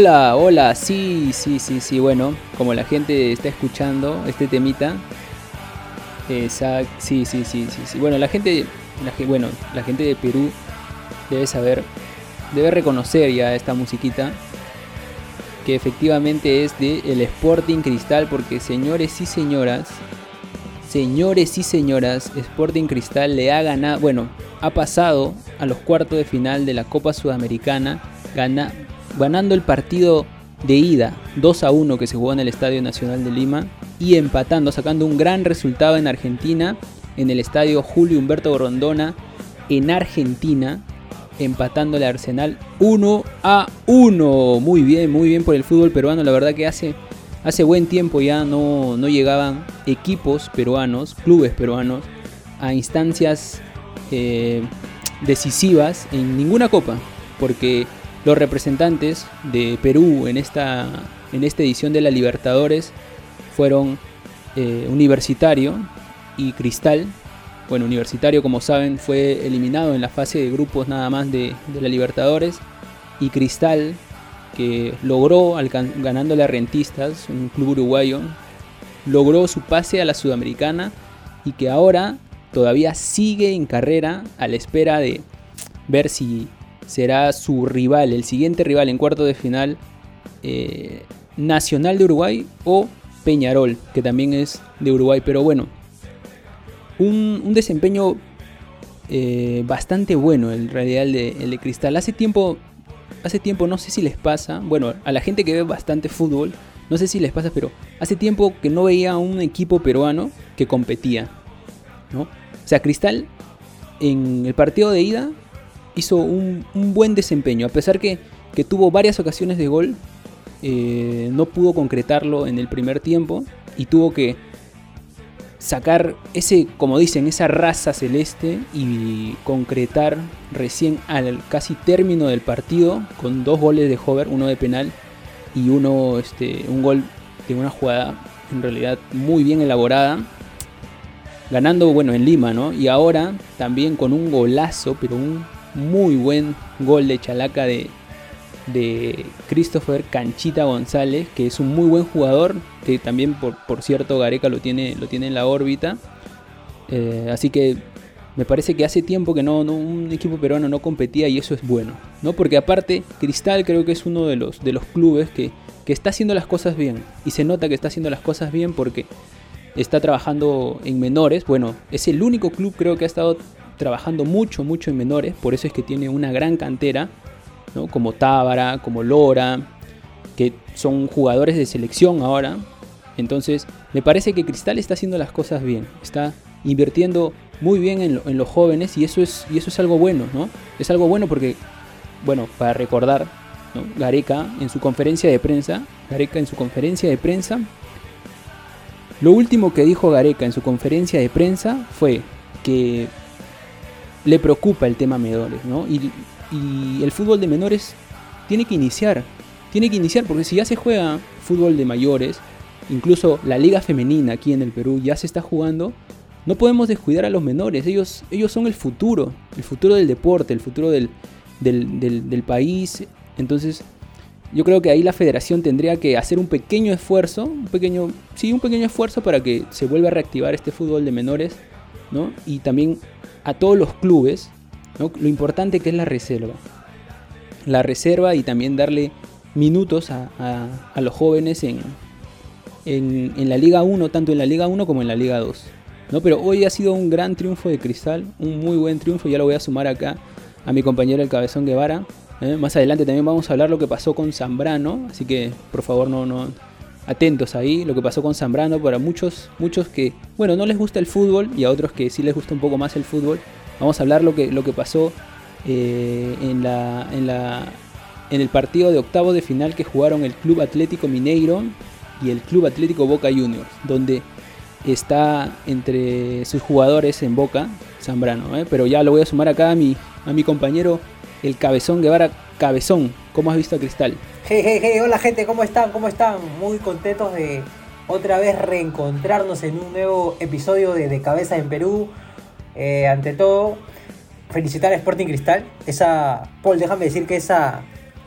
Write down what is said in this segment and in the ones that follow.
Hola, hola, sí, sí, sí, sí, bueno, como la gente está escuchando este temita, sí, sí, sí, sí, sí, bueno, la gente, la, bueno, la gente de Perú debe saber, debe reconocer ya esta musiquita, que efectivamente es de el Sporting Cristal, porque señores y señoras, señores y señoras, Sporting Cristal le ha ganado, bueno, ha pasado a los cuartos de final de la Copa Sudamericana, gana, ganando el partido de ida 2 a 1 que se jugó en el Estadio Nacional de Lima y empatando, sacando un gran resultado en Argentina, en el Estadio Julio Humberto Rondona, en Argentina, empatando el Arsenal 1 a 1. Muy bien, muy bien por el fútbol peruano, la verdad que hace, hace buen tiempo ya no, no llegaban equipos peruanos, clubes peruanos, a instancias eh, decisivas en ninguna copa, porque los representantes de Perú en esta, en esta edición de la Libertadores fueron eh, Universitario y Cristal. Bueno, Universitario, como saben, fue eliminado en la fase de grupos nada más de, la Libertadores. Y Cristal, que logró, ganándole a Rentistas, un club uruguayo, logró su pase a la Sudamericana y que ahora todavía sigue en carrera a la espera de ver si será su rival, el siguiente rival en cuarto de final, eh, Nacional de Uruguay o Peñarol, que también es de Uruguay. Pero bueno, un, desempeño eh, bastante bueno en realidad el de, el Cristal. Hace tiempo, hace tiempo, no sé si les pasa, bueno, a la gente que ve bastante fútbol, no sé si les pasa, pero hace tiempo que no veía un equipo peruano que competía. ¿no? O sea, Cristal en el partido de ida hizo un, buen desempeño, a pesar que, tuvo varias ocasiones de gol, eh, no pudo concretarlo en el primer tiempo y tuvo que sacar ese, como dicen, esa raza celeste y concretar recién al casi término del partido con dos goles de Hover, uno de penal y uno, este, un gol de una jugada en realidad muy bien elaborada ganando bueno en Lima, ¿no? Y ahora también con un golazo, pero un muy buen gol de chalaca de, de Christopher Canchita González, que es un muy buen jugador, que también por, por cierto Gareca lo tiene, lo tiene en la órbita. Eh, así que me parece que hace tiempo que no, un equipo peruano no competía y eso es bueno, ¿no? Porque aparte Cristal creo que es uno de los, de los clubes que, que está haciendo las cosas bien y se nota que está haciendo las cosas bien porque está trabajando en menores. Bueno, es el único club creo que ha estado trabajando mucho, mucho en menores, por eso es que tiene una gran cantera, como Tábara, como Lora, que son jugadores de selección ahora. Entonces, me parece que Cristal está haciendo las cosas bien, está invirtiendo muy bien en, los jóvenes y eso, es, y eso es algo bueno, ¿no? Es algo bueno porque, bueno, para recordar, Gareca en su conferencia de prensa, Gareca en su conferencia de prensa, lo último que dijo Gareca en su conferencia de prensa fue que le preocupa el tema menores, ¿no? Y, el fútbol de menores tiene que iniciar, tiene que iniciar, porque si ya se juega fútbol de mayores, incluso la liga femenina aquí en el Perú ya se está jugando, no podemos descuidar a los menores, ellos, ellos son el futuro, el futuro del deporte, el futuro del, del, país, entonces yo creo que ahí la federación tendría que hacer un pequeño esfuerzo, un pequeño, sí, un pequeño esfuerzo para que se vuelva a reactivar este fútbol de menores, ¿no? Y también a todos los clubes lo importante que es la reserva. La reserva y también darle minutos a, los jóvenes en, en, la Liga 1, tanto en la Liga 1 como en la Liga 2. ¿no? Pero hoy ha sido un gran triunfo de Cristal, un muy buen triunfo, ya lo voy a sumar acá a mi compañero el Cabezón Guevara. ¿eh? Más adelante también vamos a hablar lo que pasó con Zambrano, así que por favor no, no, atentos ahí, lo que pasó con Zambrano, para muchos, muchos que, bueno, no les gusta el fútbol y a otros que sí les gusta un poco más el fútbol. Vamos a hablar lo que, lo que pasó eh, en, la, en, la, en el partido de octavo de final que jugaron el Club Atlético Mineiro y el Club Atlético Boca Juniors, donde está entre sus jugadores en Boca, Zambrano, ¿eh? pero ya lo voy a sumar acá a mi, a mi compañero, el Cabezón Guevara. Cabezón, ¿cómo has visto a Cristal? Hey, hey, hey, hola gente, ¿cómo están? ¿Cómo están? Muy contentos de otra vez reencontrarnos en un nuevo episodio de, de Cabeza en Perú. Eh, ante todo, felicitar a Sporting Cristal. Esa, Paul, déjame decir que esa,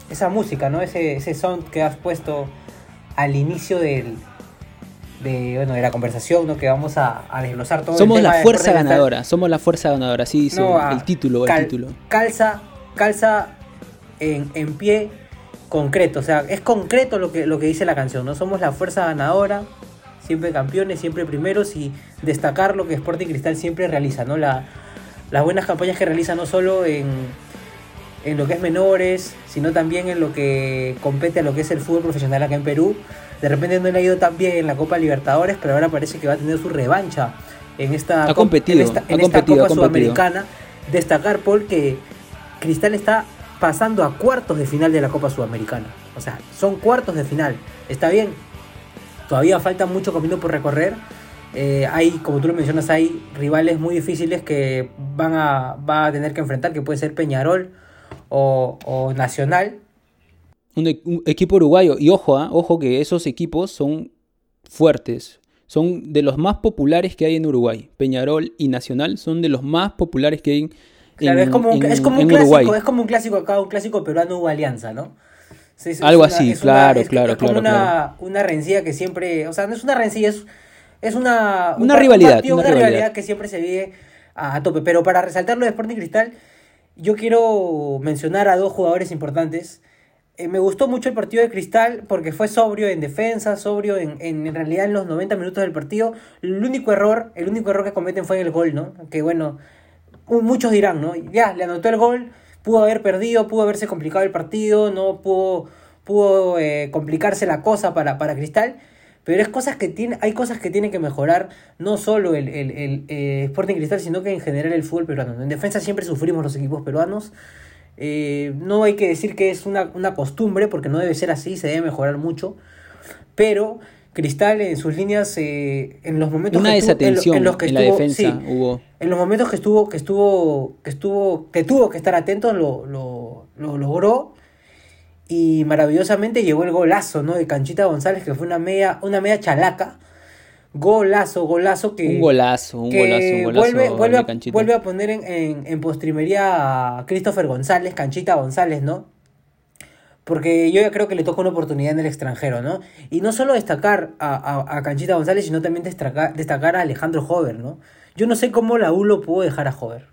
esa música, ¿no? Ese, ese sound que has puesto al inicio del, de, bueno, de la conversación, ¿no? Que vamos a, a desglosar todo. Somos el tema la fuerza ganadora, somos la fuerza ganadora, así dice No, a- el título, cal- el título. Calza, calza en, en pie concreto, o sea, es concreto lo que, lo que dice la canción, ¿no? Somos la fuerza ganadora, siempre campeones, siempre primeros y destacar lo que Sporting Cristal siempre realiza, ¿no? La, las buenas campañas que realiza no solo en, en lo que es menores, sino también en lo que compete a lo que es el fútbol profesional acá en Perú. De repente no le ha ido tan bien en la Copa Libertadores, pero ahora parece que va a tener su revancha en esta, Ha competido, en esta, ha en esta competido, Copa. Sudamericana. Destacar, Paul, que Cristal está pasando a cuartos de final de la Copa Sudamericana. O sea, son cuartos de final. Está bien, todavía falta mucho camino por recorrer. Eh, hay, como tú lo mencionas, hay rivales muy difíciles que van a, va a tener que enfrentar, que puede ser Peñarol o, o Nacional. Un, e- un equipo uruguayo, y ojo, ah, ojo que esos equipos son fuertes, son de los más populares que hay en Uruguay. Peñarol y Nacional son de los más populares que hay en, Claro, es como un, en- es como un clásico, Uruguay. es como un clásico acá, un clásico peruano hubo alianza, ¿no? Sí, es- es Algo una- así, es claro, claro, es como claro, una, claro. una rencilla que siempre, o sea, no es una rencilla, es, es una, un Una un rivalidad, partido, una una rivalidad. rivalidad. que siempre se vive a, a tope. Pero para resaltar lo de Sporting Cristal, yo quiero mencionar a dos jugadores importantes. Eh, me gustó mucho el partido de Cristal porque fue sobrio en defensa, sobrio en, en, realidad en los 90 minutos del partido. El único error, el único error que cometen fue el gol, ¿no? Que bueno, muchos dirán, ¿no? Ya, le anotó el gol, pudo haber perdido, pudo haberse complicado el partido, no pudo, pudo eh, complicarse la cosa para, para Cristal. Pero es cosas que tiene, hay cosas que tiene que mejorar, no solo el, el, el, eh, Sporting Cristal, sino que en general el fútbol peruano. En defensa siempre sufrimos los equipos peruanos. Eh, no hay que decir que es una, una costumbre, porque no debe ser así, se debe mejorar mucho. Pero Cristal en sus líneas, eh, en los momentos Una que estuvo- en lo- desatención en los que en la estuvo- defensa sí, hubo. en los momentos que estuvo, que estuvo, que estuvo, que tuvo que estar atento, lo, lo, lo logró. Y maravillosamente llegó el golazo, ¿no? De Canchita González, que fue una media, una media chalaca. Golazo, golazo que. Un golazo, un que golazo, un golazo. Vuelve, vuelve, a, vuelve a poner en, en, en postrimería a Christopher González, Canchita González, ¿no? Porque yo ya creo que le toca una oportunidad en el extranjero, ¿no? Y no solo destacar a, a, a Canchita González, sino también destacar, destacar a Alejandro Hover, ¿no? Yo no sé cómo la U lo pudo dejar a Hover.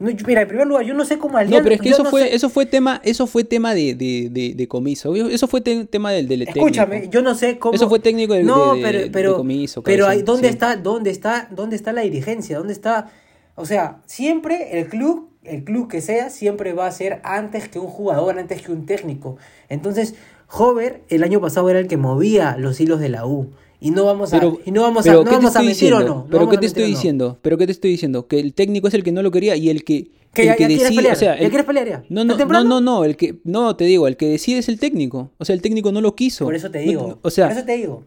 No, yo- mira, en primer lugar, yo no sé cómo Alianza... No, pero es que eso no fue, sé- eso fue tema, eso fue tema de, de, de, de comiso. Eso fue te- tema del, del Escúchame, técnico. yo no sé cómo... Eso fue técnico de- No, pero, pero, comiso, pero ahí, ¿dónde, sí. está, ¿dónde, está, ¿dónde está la dirigencia? ¿Dónde está...? O sea, siempre el club, el club que sea, siempre va a ser antes que un jugador, antes que un técnico. Entonces, Hover el año pasado era el que movía los hilos de la U. Y no vamos a, Pero, y no vamos a, no ¿qué te vamos a mentir o diciendo? no. no Pero ¿qué te estoy no. diciendo? Pero ¿qué te estoy diciendo? Que el técnico es el que no lo quería y el que Que el ya, que ya quieres decide, pelear, o sea, ya el- quieres pelear ya. No, ¿Tan no, no, no, no, el que no te digo, el que decide es el técnico. O sea, el técnico no lo quiso. Por eso te digo. o sea, por eso te digo.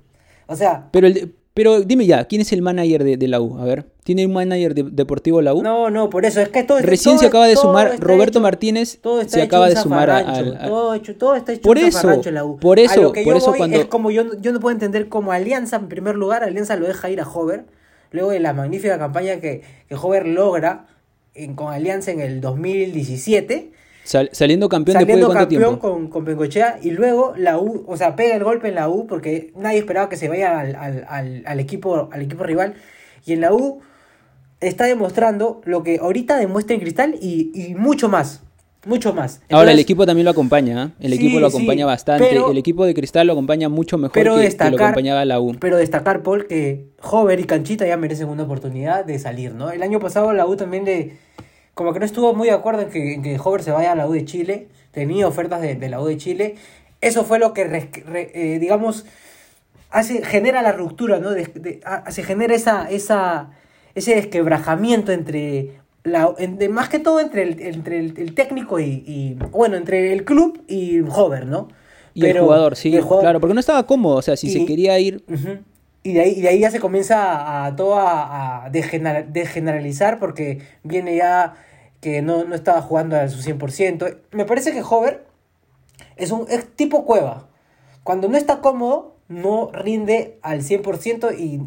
O sea, pero el, pero dime ya, ¿quién es el manager de, de la U? A ver, ¿tiene un manager de- deportivo la U? no, no, por eso es que todo Recién todo- se acaba de sumar Roberto hecho- Martínez, todo está se hecho acaba de sumar a- zafarrancho, al- al- todo, hecho, todo está hecho Por un eso, en la U. por A eso, lo que por yo eso voy cuando- es como yo, yo no puedo entender cómo Alianza, en primer lugar, Alianza lo deja ir a Hover, luego de la magnífica campaña que, que Hover logra en- con Alianza en el 2017, sal- saliendo campeón después de saliendo campeón tiempo. con, con Bengochea, y luego la U, o sea, pega el golpe en la U porque nadie esperaba que se vaya al, al, al, al equipo, al equipo rival, y en la U está demostrando lo que ahorita demuestra en Cristal y, y mucho más. Mucho más. Ahora el equipo también lo acompaña, ¿eh? el Sí, equipo lo sí, acompaña bastante, pero- el equipo de Cristal lo acompaña mucho mejor pero que, que destacar, lo acompañaba la U. pero destacar, Paul, que Hover y Canchita ya merecen una oportunidad de salir, ¿no? El año pasado la U también de... Como que no estuvo muy de acuerdo en que, en que Hover se vaya a la U de Chile. Tenía ofertas de, de la U de Chile. Eso fue lo que, re- eh, digamos, hace, genera la ruptura, ¿no? De- de- a- se genera esa, esa, ese desquebrajamiento entre... La, en- de- más que todo entre el, entre el, el técnico y, y- Bueno, entre el club y Hover, ¿no? Y el jugador, sí, y el jugador- claro, porque no estaba cómodo, o sea, si se quería ir. Y de ahí, y de ahí ya se comienza a, todo a, a degener- degeneralizar porque viene ya que no, no estaba jugando a su 100%. Me parece que Hover es un es tipo cueva. Cuando no está cómodo, no rinde al 100% y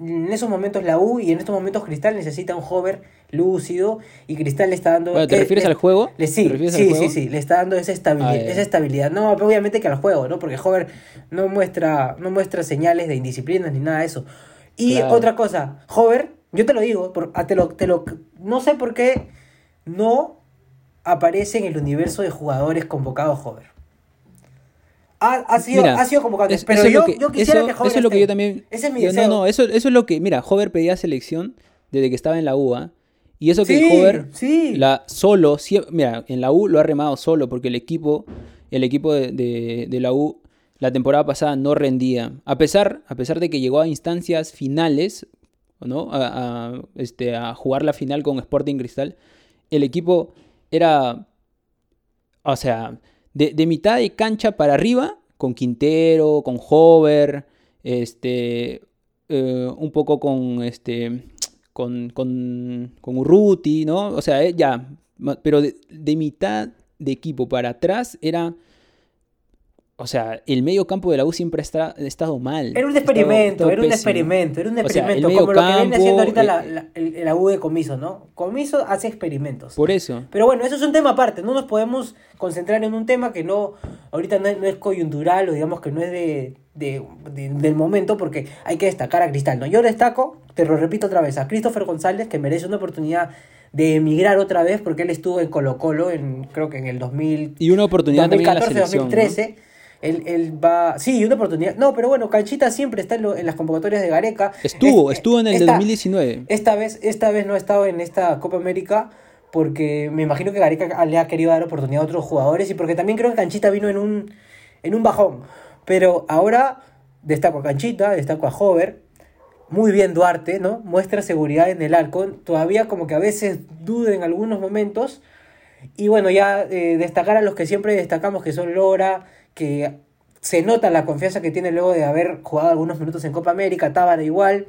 en esos momentos la U y en estos momentos Cristal necesita un hover lúcido y Cristal le está dando... ¿Te eh, refieres eh, al juego? Le, sí, sí, sí, sí, le está dando esa estabilidad, Ah, esa estabilidad. No, pero obviamente que al juego, ¿no? Porque Hover no muestra, no muestra señales de indisciplina ni nada de eso. Y Claro. otra cosa, Hover, yo te lo digo, por- ah, te lo, te lo, no sé por qué no aparece en el universo de jugadores convocados Hover. Ha, ha sido, Mira, ha sido convocado, es- pero yo, que- yo quisiera eso- que Hover Eso es lo que yo también... Ese es mi yo- deseo. no, no, eso, eso es lo que... Mira, Hover pedía selección desde que estaba en la UA. Y eso que Sí, Hover sí. la, solo... sie- Mira, en la U lo ha remado solo porque el equipo, el equipo de, de- de la U la temporada pasada no rendía. A pesar, a pesar de que llegó a instancias finales, ¿no? A, a, este, a jugar la final con Sporting Cristal, el equipo era... O sea, de, de mitad de cancha para arriba, con Quintero, con Hover, este, eh, un poco con, este, con, con, con ¿no? O sea, eh, ya, pero de, de mitad de equipo para atrás era... O sea, el medio campo de la U siempre ha estado mal. Era un experimento, era un experimento, era un O sea, el experimento, como lo que viene haciendo ahorita la, eh, la, el- la U de Comiso, ¿no? Comiso hace experimentos. Por eso. Pero bueno, eso es un tema aparte, no nos podemos concentrar en un tema que no, ahorita no es, no es coyuntural o digamos que no es de, de- de- del momento porque hay que destacar a Cristal, ¿no? Yo destaco, te lo repito otra vez, a Christopher González que merece una oportunidad de emigrar otra vez porque él estuvo en Colo Colo en, creo que en el 2000, Y una oportunidad también en la 2014, selección. ¿no? 2013. Él, él va. Sí, una oportunidad. No, pero bueno, Canchita siempre está en, lo- en las convocatorias de Gareca. Estuvo, Es- estuvo en el de esta- 2019. Esta vez, esta vez no ha estado en esta Copa América porque me imagino que Gareca le ha querido dar oportunidad a otros jugadores y porque también creo que Canchita vino en un, en un bajón. Pero ahora destaco a Canchita, destaco a Hover. Muy bien Duarte, ¿no? Muestra seguridad en el Alcon. Todavía como que a veces duda en algunos momentos. Y bueno, ya eh, destacar a los que siempre destacamos, que son Lora, que se nota la confianza que tiene luego de haber jugado algunos minutos en Copa América, Tábara igual.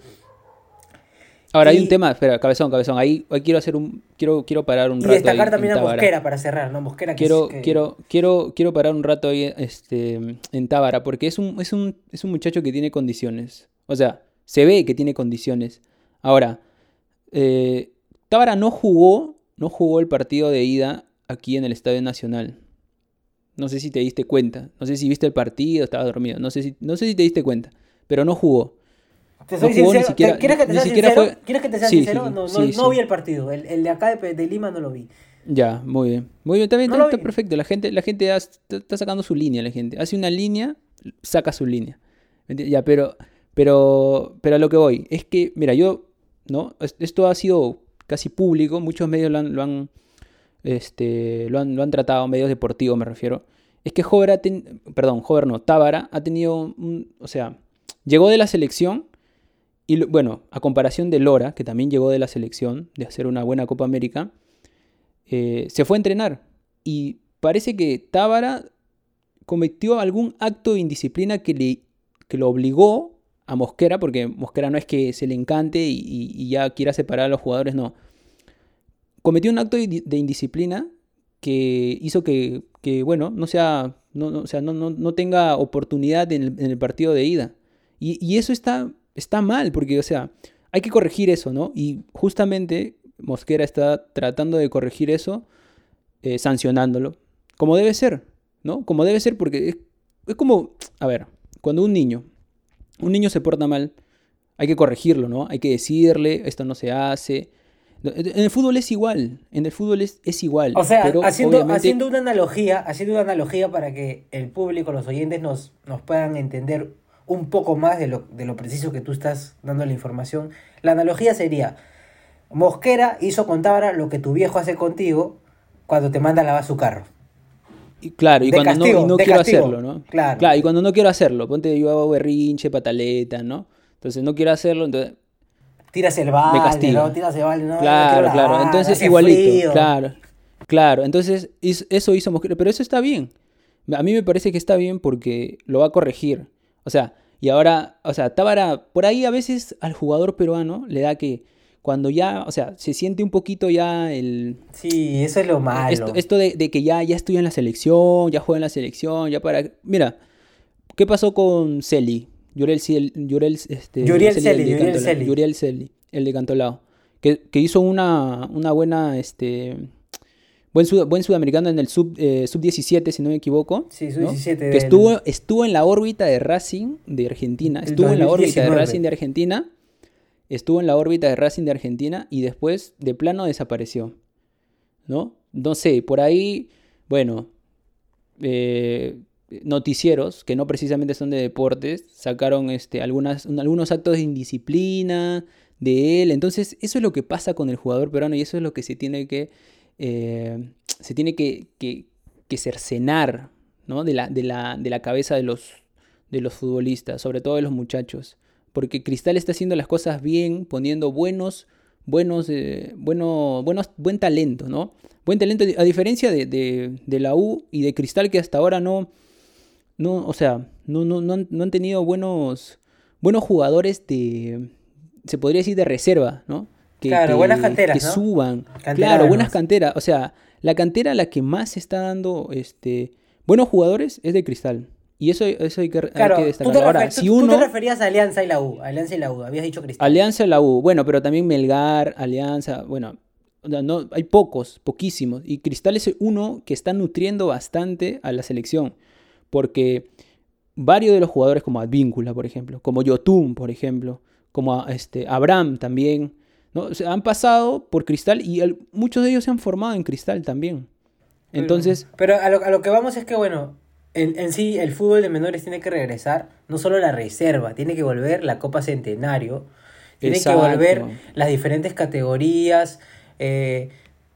Ahora hay un tema, espera, cabezón, cabezón. Ahí, ahí quiero hacer un. Quiero, quiero parar un Y rato. destacar ahí también a Tábara. Mosquera para cerrar, ¿no? Mosquera que Quiero, que- quiero, quiero, quiero parar un rato ahí este, en Tábara, porque es un, es, un, es un muchacho que tiene condiciones. O sea, se ve que tiene condiciones. Ahora, eh, Tábara no jugó, no jugó el partido de ida aquí en el Estadio Nacional. No sé si te diste cuenta. No sé si viste el partido, estabas dormido. No sé si, no sé si te diste cuenta. Pero no jugó. Te soy no jugó ni sincero, siquiera- ¿te- ¿quieres que te sea sincero? fue- ¿Quieres que te sea Sí, sincero? sí, no, no, sí, no sí. vi el partido. El, el de acá de, de Lima no lo vi. Ya, muy bien. Muy bien, también está, está perfecto. La gente, la gente está, está sacando su línea, la gente. Hace una línea, saca su línea. Ya, pero, pero, pero a lo que voy, es que, mira, yo, ¿no? Es- Esto ha sido casi público, muchos medios lo han, lo han, este, lo han, lo han tratado, medios deportivos me refiero. Es que Hover ha perdón, Hover no, Tábara ha tenido o sea, llegó de la selección y, bueno, a comparación de Lora, que también llegó de la selección, de hacer una buena Copa América, eh, se fue a entrenar y parece que Tábara cometió algún acto de indisciplina que, le, que lo obligó a Mosquera, porque Mosquera no es que se le encante y, ya quiera separar a los jugadores, no. Cometió un acto de indisciplina que hizo que, que, bueno, no sea, no, no- o sea, no, no- no tenga oportunidad en el, partido de ida. Y, y eso está, está mal, porque, o sea, hay que corregir eso, ¿no? Y justamente Mosquera está tratando de corregir eso, eh, sancionándolo, como debe ser, ¿no? Como debe ser, porque es, es como, a ver, cuando un niño, un niño se porta mal, hay que corregirlo, ¿no? Hay que decirle, esto no se hace. En el fútbol es igual, en el fútbol es, es igual. O sea, pero haciendo, obviamente- haciendo una analogía, haciendo una analogía para que el público, los oyentes nos, nos puedan entender un poco más de lo, de lo preciso que tú estás dando la información. La analogía sería, Mosquera hizo con Tábara lo que tu viejo hace contigo cuando te manda a lavar su carro. Y claro, y De cuando no- y quiero castigo, hacerlo, ¿no? claro. y cuando no quiero hacerlo, ponte yo hago berrinche, pataleta, ¿no? Entonces no quiero hacerlo, entonces Tiras el balde, castiga. ¿no? Tiras el balde, no, no Claro, quiero claro. lavar, Entonces, igualito. frío. Claro. Claro. Entonces, eso hizo Mosquera. Pero eso está bien. A mí me parece que está bien porque lo va a corregir. O sea, y ahora, o sea, Tábara, por ahí a veces al jugador peruano le da que cuando ya, o sea, se siente un poquito ya el. Sí, eso es lo malo. Esto, esto de, de que ya, ya estoy en la selección, ya juego en la selección, ya para. Mira, ¿qué pasó con Celi? Yuriel, este, Yuriel Celi, Celi, el de Yuriel Cantolao. Celi. Yuriel Celi, el de Cantolao. Que, que hizo una, una buena, este, buen, sud- buen sudamericano en el sub, eh, sub 17, si no me equivoco. Sí, ¿no? sub-17 Que estuvo, estuvo en la órbita de Racing de Argentina. Estuvo en la órbita de 2019. Racing de Argentina. Estuvo en la órbita de Racing de Argentina y después de plano desapareció. ¿No? No sé, por ahí, bueno, eh, noticieros que no precisamente son de deportes sacaron este, algunas, un- algunos actos de indisciplina de él. Entonces, eso es lo que pasa con el jugador peruano y eso es lo que se tiene que, eh, se tiene que, que, que cercenar ¿no? de, la, de, la, de la cabeza de los, de los futbolistas, sobre todo de los muchachos. Porque Cristal está haciendo las cosas bien, poniendo buenos, buenos, eh, bueno, buenos, buen talento, ¿no? Buen talento, a diferencia de- de la U y de Cristal que hasta ahora no, no, o sea, no, no, no han, no han tenido buenos, buenos jugadores de, se podría decir de reserva, ¿no? Que, Claro, que- buenas canteras, que ¿no? suban. Claro, buenas canteras. O sea, la cantera la que más está dando este, buenos jugadores es de Cristal. Y eso, eso hay que, hay Claro, que tú te. Ahora, tú- si tú uno... te referías a Alianza y la U. Alianza y la U. Habías dicho Cristal. Alianza la U, bueno, pero también Melgar, Alianza, bueno, no, hay pocos, poquísimos. Y Cristal es uno que está nutriendo bastante a la selección. Porque varios de los jugadores como Advíncula, por ejemplo, como Yotun, por ejemplo, como a- este, Abraham también, ¿no? O sea, han pasado por Cristal y el- muchos de ellos se han formado en Cristal también. Pero- Entonces, Pero a lo, a lo que vamos es que, bueno, en, en sí el fútbol de menores tiene que regresar, no solo la reserva, tiene que volver la Copa Centenario, tiene Exacto. que volver las diferentes categorías, eh,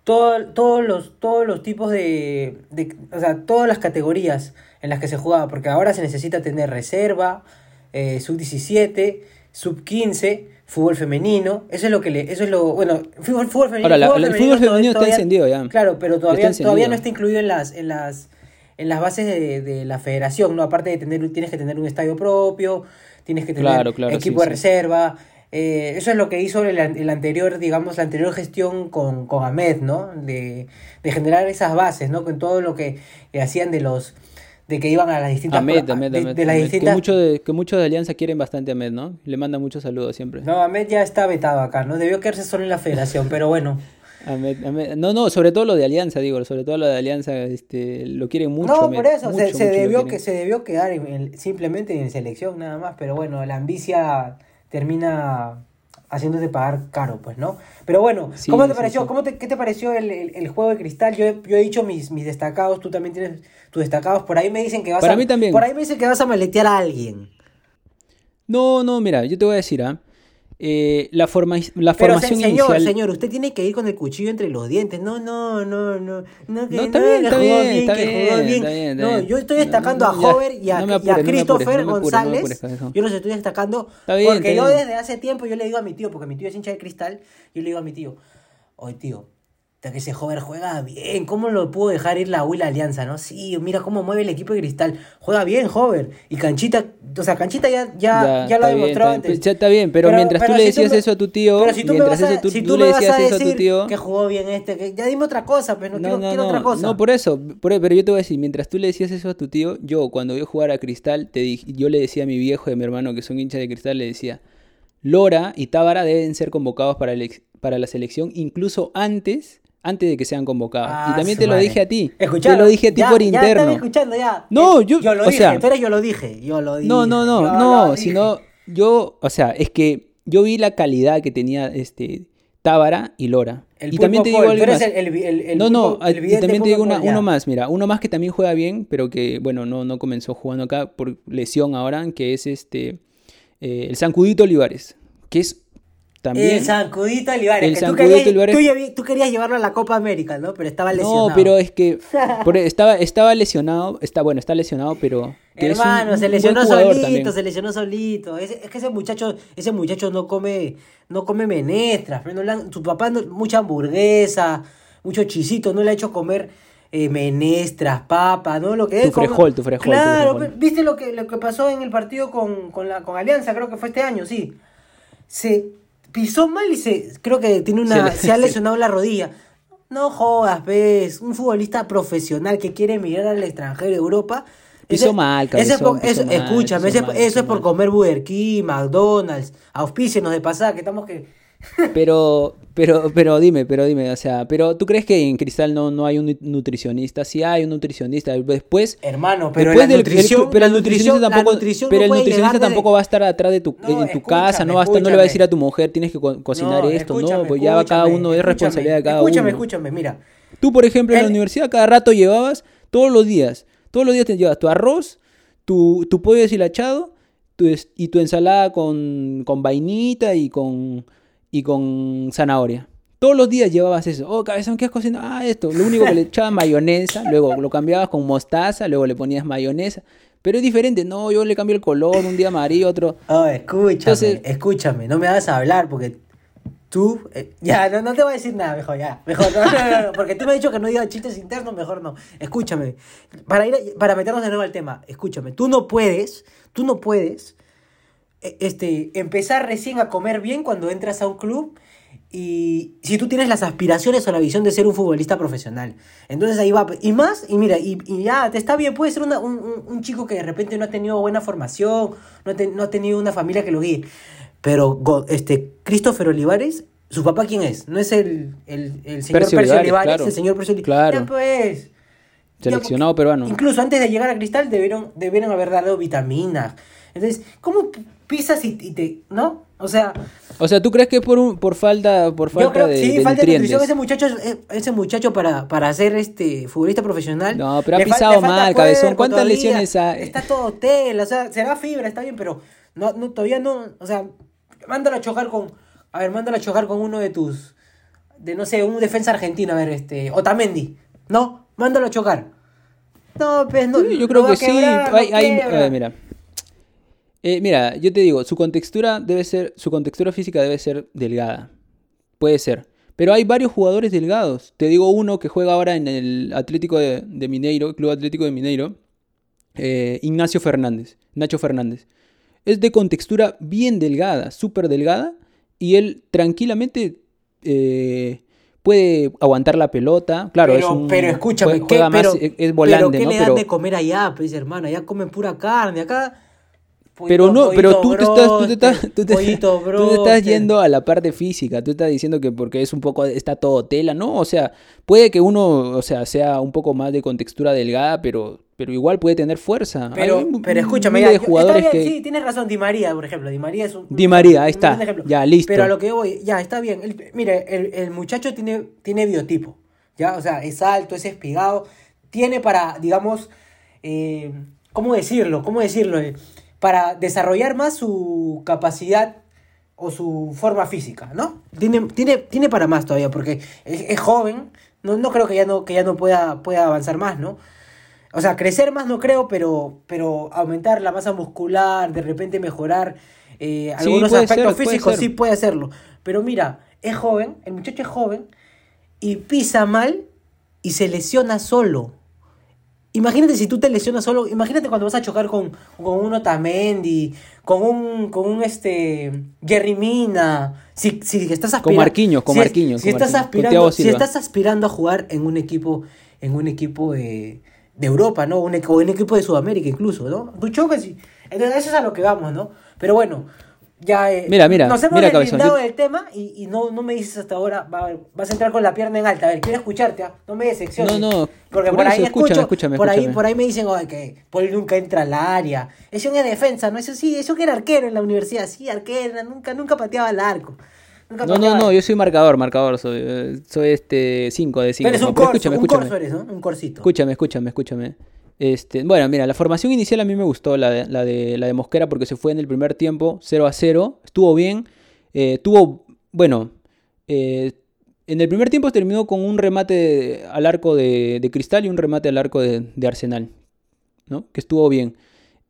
todo- todos, los, todos los tipos de, de- O sea, todas las categorías en las que se jugaba, porque ahora se necesita tener reserva, eh, sub-17, sub-15, fútbol femenino, eso es lo que le... Eso es lo... Bueno, fútbol, fútbol femenino... Ahora, la- fútbol el femenino fútbol femenino está encendido ya. Claro, pero todavía, todavía no está incluido en las, en las, en las bases de, de la federación, ¿no? Aparte de tener, tienes que tener un estadio propio, tienes que tener Claro, claro, equipo sí, de sí. reserva. Eh, eso es lo que hizo el, el anterior, digamos, la anterior gestión con, con Ahmed, ¿no? De, de generar esas bases, ¿no? Con todo lo que, hacían de los de que iban a las distintas Ahmed, Ahmed, de, Ahmed, de las distintas que muchos de, que muchos de Alianza quieren bastante a Ahmed, ¿no? Le mandan muchos saludos siempre. No, Ahmed ya está vetado acá, ¿no? Debió quedarse solo en la federación, pero bueno. Ahmed- Ahmed- no, no, sobre todo lo de Alianza, digo, sobre todo lo de Alianza, este, lo quieren mucho. no, por eso, se, mucho, se mucho debió que se debió quedar en- en- simplemente en selección nada más, pero bueno, la ambicia termina haciéndote pagar caro, pues, ¿no? Pero bueno, Sí, ¿cómo te sí, pareció? sí. ¿Cómo te, ¿Qué te pareció el, el- el juego de cristal? Yo, he- yo he dicho mis, mis destacados, tú también tienes tus destacados. Por ahí me dicen que vas Para a. mí también. Por ahí me dicen que vas a maletear a alguien. No, no, mira, yo te voy a decir, ¿ah? Eh, la, forma, la Pero se- formación señor, inicial. señor, usted tiene que ir con el cuchillo entre los dientes. No, no, no, no. No, que No, está no, bien, está bien, está que bien, jugó bien. está bien, está No, yo estoy destacando no, a Hover y a, y Christopher apures, González. apures yo los estoy destacando porque yo desde hace tiempo yo le digo a mi tío, porque mi tío es hincha de cristal, yo le digo a mi tío, oye tío, que ese Hover juega bien, ¿cómo lo pudo dejar ir la U y la Alianza, no? Sí, mira cómo mueve el equipo de cristal, juega bien Hover. Y Canchita, o sea, Canchita ya, ya, ya, lo ha demostrado bien. antes. Ya está bien, pero, mientras tú le decías me- eso a tu tío, pero si tú me mientras vas a, ese tú, si tú tú le me vas decías eso a tu tío. que jugó bien este, que ya dime otra cosa, pues no, quiero, quiero otra cosa. No, por eso, por- pero yo te voy a decir, mientras tú le decías eso a tu tío, yo cuando yo jugara a Cristal, te dije, yo le decía a mi viejo y a mi hermano que son hinchas de Cristal, le decía, Lora y Tábara deben ser convocados para, el para la selección incluso antes, antes de que sean convocados. Ah, y también su te lo dije a ti. Escucharon, te lo dije a ti ya, por Ya interno. estaba escuchando, ya. No, yo- Yo lo o dije, sea- pero yo lo dije, yo lo dije. No, no, no, no, dije. sino yo, o sea, es que yo vi la calidad que tenía este Tábara y Lora. El y también te digo algo más. el- el- el- no, no, ah, y también te digo una- uno más, mira, uno más que también juega bien, pero que, bueno, no, no comenzó jugando acá por lesión ahora, que es este, eh, el Sancudito Olivares, que es también... El Sancudito Olivares. El que tú, Sancudito querías, Olivares- tú, tú querías llevarlo a la Copa América, ¿no? Pero estaba lesionado. No, pero es que por- estaba, estaba lesionado, está, bueno, está lesionado, pero... Hermano, un se lesionó solito, también. se lesionó solito. Es, es que ese muchacho, ese muchacho no come, no come menestras. no han- su papá no- mucha hamburguesa, mucho chisito, no le ha hecho comer eh, menestras, papas, ¿no? Lo que Tu come- frejol, tu frejol, tu Claro, frejol. ¿viste lo que, lo que pasó en el partido con, con la con Alianza? Creo que fue este año, sí. Se pisó mal y se creo que tiene una Se ha lesionado la rodilla. No jodas, ves, un futbolista profesional que quiere emigrar al extranjero, Europa, Pisó mal, ese cabezón, escúchame, ese- mal, eso es por comer Burger King, McDonald's, auspícenos de pasada, que estamos que... Pero, pero, pero dime, pero dime, o sea, pero ¿tú crees que en Cristal no, no hay un nu- nutricionista? Sí hay un nutricionista. Después, Hermano, pero después la del- nutrición, pero el nutricionista tampoco, nutrición pero no el nutricionista de- tampoco va a estar atrás de tu, No, en tu escúchame, casa, no va a estar, no le va a decir escúchame. a tu mujer tienes que co- cocinar No, esto, no, escúchame, pues ya cada escúchame, uno es escúchame, responsabilidad de cada Escúchame, uno. escúchame, mira. Tú, por ejemplo, en la El- universidad cada rato llevabas, todos los días, todos los días te llevas tu arroz, tu, tu pollo deshilachado tu y tu ensalada con, con vainita y con, y con zanahoria. Todos los días llevabas eso. Oh, cabezón, ¿qué has cocinado? Ah, esto. Lo único que le echabas mayonesa, luego lo cambiabas con mostaza, luego le ponías mayonesa. Pero es diferente, no, yo le cambio el color, un día amarillo, otro. Oh, escúchame, Entonces- escúchame, no me hagas hablar porque tú... eh, ya, no, no te voy a decir nada, mejor ya. Mejor, no, no, no, no, porque tú me has dicho que no diga chistes internos, mejor no. Escúchame, para, ir, a- para meternos de nuevo al tema, escúchame, tú no puedes, tú no puedes este, empezar recién a comer bien cuando entras a un club y si tú tienes las aspiraciones o la visión de ser un futbolista profesional. Entonces ahí va. Y más, y mira, y, y ya, te está bien, puede ser una- un, un- un chico que de repente no ha tenido buena formación, no, ha te- no ha tenido una familia que lo guíe. Pero este, Christopher Olivares, ¿su papá quién es? ¿No es el, el, el señor Percio Percio, Olivares, Olivares? claro. El señor Percio Olivares. Claro. Ya, pues. Seleccionado peruano. Incluso antes de llegar a Cristal debieron, debieron haber dado vitaminas. Entonces, ¿cómo pisas y, y te... ¿No? O sea... O sea, ¿tú crees que es por, un, por falta, por falta Yo creo de, sí, de falta de nutrición. Ese muchacho, eh, ese muchacho para, para ser este futbolista profesional. No, pero ha pisado mal, cabezón. cuerpo ¿Cuántas todavía. lesiones hay? Está todo tela, o sea, será fibra, está bien, pero no, no, todavía no. O sea, mándalo a chocar con. A ver, mándalo a chocar con uno de tus. De no sé, un defensa argentino, a ver, este. Otamendi. ¿No? Mándalo a chocar. No, pues no. Sí, yo creo que sí. hay- hay- a ver, mira. Eh, mira, yo te digo, su contextura debe ser, su contextura física debe ser delgada. Puede ser. Pero hay varios jugadores delgados. Te digo uno que juega ahora en el Atlético de, de Mineiro, Club Atlético de Mineiro. eh, Ignacio Fernández, Nacho Fernández. Es de contextura bien delgada, súper delgada. Y él tranquilamente eh, puede aguantar la pelota. Claro, pero, es un, pero escúchame, jue- ¿qué, juega más, pero, es- es volante, pero ¿qué ¿no? le dan Pero- de comer allá, pues, hermano? Allá comen pura carne, acá... Pero no, pero tú te estás, tú te estás, tú te, pollito tú te estás yendo a la parte física, tú estás diciendo que porque es un poco, está todo tela, ¿no? O sea, puede que uno, o sea, sea un poco más de contextura delgada, pero, pero igual puede tener fuerza. Pero, un- pero escúchame, ya, de jugadores bien, que... sí, tienes razón, Di María, por ejemplo, Di María es un... Di María, ahí está, ya, listo. Pero a lo que voy, ya, está bien, el- mire, el, el muchacho tiene, tiene biotipo, ya, o sea, es alto, es espigado, tiene para, digamos, eh, ¿cómo decirlo? ¿Cómo decirlo? Eh, para desarrollar más su capacidad o su forma física, ¿no? Tiene, tiene, tiene para más todavía, porque es, es joven, no, no creo que ya no, que ya no pueda, pueda avanzar más, ¿no? O sea, crecer más no creo, pero, pero aumentar la masa muscular, de repente mejorar eh, algunos aspectos ser, físicos, sí puede hacerlo. Pero mira, es joven, el muchacho es joven y pisa mal y se lesiona solo. Imagínate si tú te lesionas solo, imagínate cuando vas a chocar con, con un Otamendi, con un, con un este Jerry Mina, si, si estás Con aspirando Marquinhos, con si, es- Marquinhos, si con estás Marquinhos, con aspirando, si estás aspirando a jugar en un equipo, en un equipo de, de Europa, ¿no? Un, o un equipo de Sudamérica incluso, ¿no? Tú chocas y. Entonces eso es a lo que vamos, ¿no? Pero bueno, ya eh, Mira, mira, nos hemos mira, deslindado del tema y, y no, no me dices hasta ahora, va, vas a entrar con la pierna en alta. A ver, quiero escucharte, ¿ah? no me des secciones. No, no, Porque por por, ahí escúchame, escucho, escúchame, por ahí, escúchame. por ahí me dicen "Oye, que Paul nunca entra al área. Eso es defensa, ¿no? Eso sí, eso que era arquero en la universidad, sí, arquero, nunca, nunca pateaba al arco. Nunca No, pateaba no, no, yo soy marcador, marcador, soy, eh, soy este 5 de 5. Pero eres un corso, un corso eres, ¿no? Un corsito. Escúchame, escúchame, escúchame. Este, bueno, mira, la formación inicial a mí me gustó, la de, la de, la de Mosquera, porque se fue en el primer tiempo 0 a 0. Estuvo bien. eh, tuvo, bueno, eh, en el primer tiempo terminó con un remate al arco de, de Cristal y un remate al arco de, de Arsenal, ¿no? Que estuvo bien.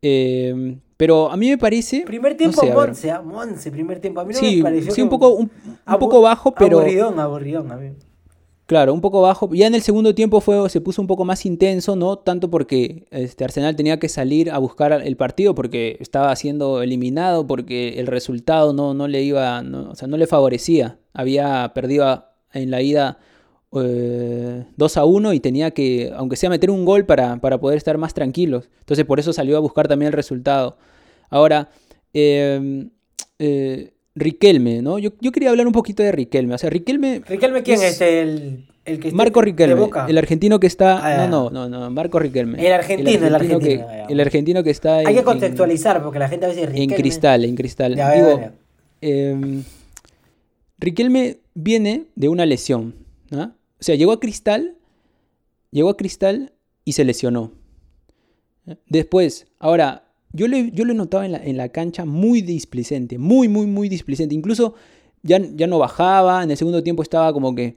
Eh, pero a mí me parece... Primer no tiempo sé, a ver. Monse, ah, Monse, primer tiempo. A mí no Sí, me pareció sí, un poco, un, poco bajo, pero... Aburridón, aburridón, a mí. Claro, un poco bajo. Ya en el segundo tiempo fue, se puso un poco más intenso, ¿no? Tanto porque este, Arsenal tenía que salir a buscar el partido porque estaba siendo eliminado, porque el resultado no, no le iba, o sea, no le favorecía. Había perdido en la ida 2 a 1 y tenía que, aunque sea, meter un gol para, para, poder estar más tranquilos. Entonces por eso salió a buscar también el resultado. Ahora, em, Riquelme, ¿no? Yo, yo, quería hablar un poquito de Riquelme. O sea, Riquelme... ¿Riquelme quién es, el, el que Marco Riquelme, el argentino que está... Ah, no, no, no, no, Marco Riquelme. El argentino, el argentino. que, el argentino que está Hay que contextualizar, porque la gente a veces Riquelme... En cristal, en cristal. Digo, eh, Riquelme viene de una lesión, ¿no? O sea, llegó a cristal, llegó a cristal y se lesionó. Después, ahora, yo, le, yo lo notaba en la, en la cancha muy displicente, muy, muy, muy displicente. Incluso ya, ya no bajaba, en el segundo tiempo estaba como que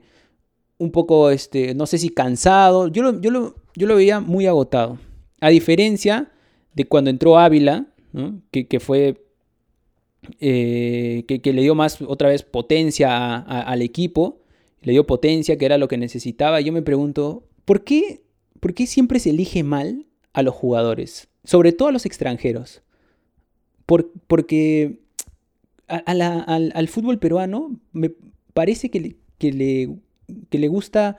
un poco, este, no sé si cansado. Yo lo, yo lo, yo lo veía muy agotado. A diferencia de cuando entró Ávila, que, fue eh, que, le dio más otra vez potencia al equipo, le dio potencia, que era lo que necesitaba. Yo me pregunto, ¿por qué, ¿por qué siempre se elige mal a los jugadores? Sobre todo a los extranjeros. porque al, fútbol peruano me parece que le, que le, le gusta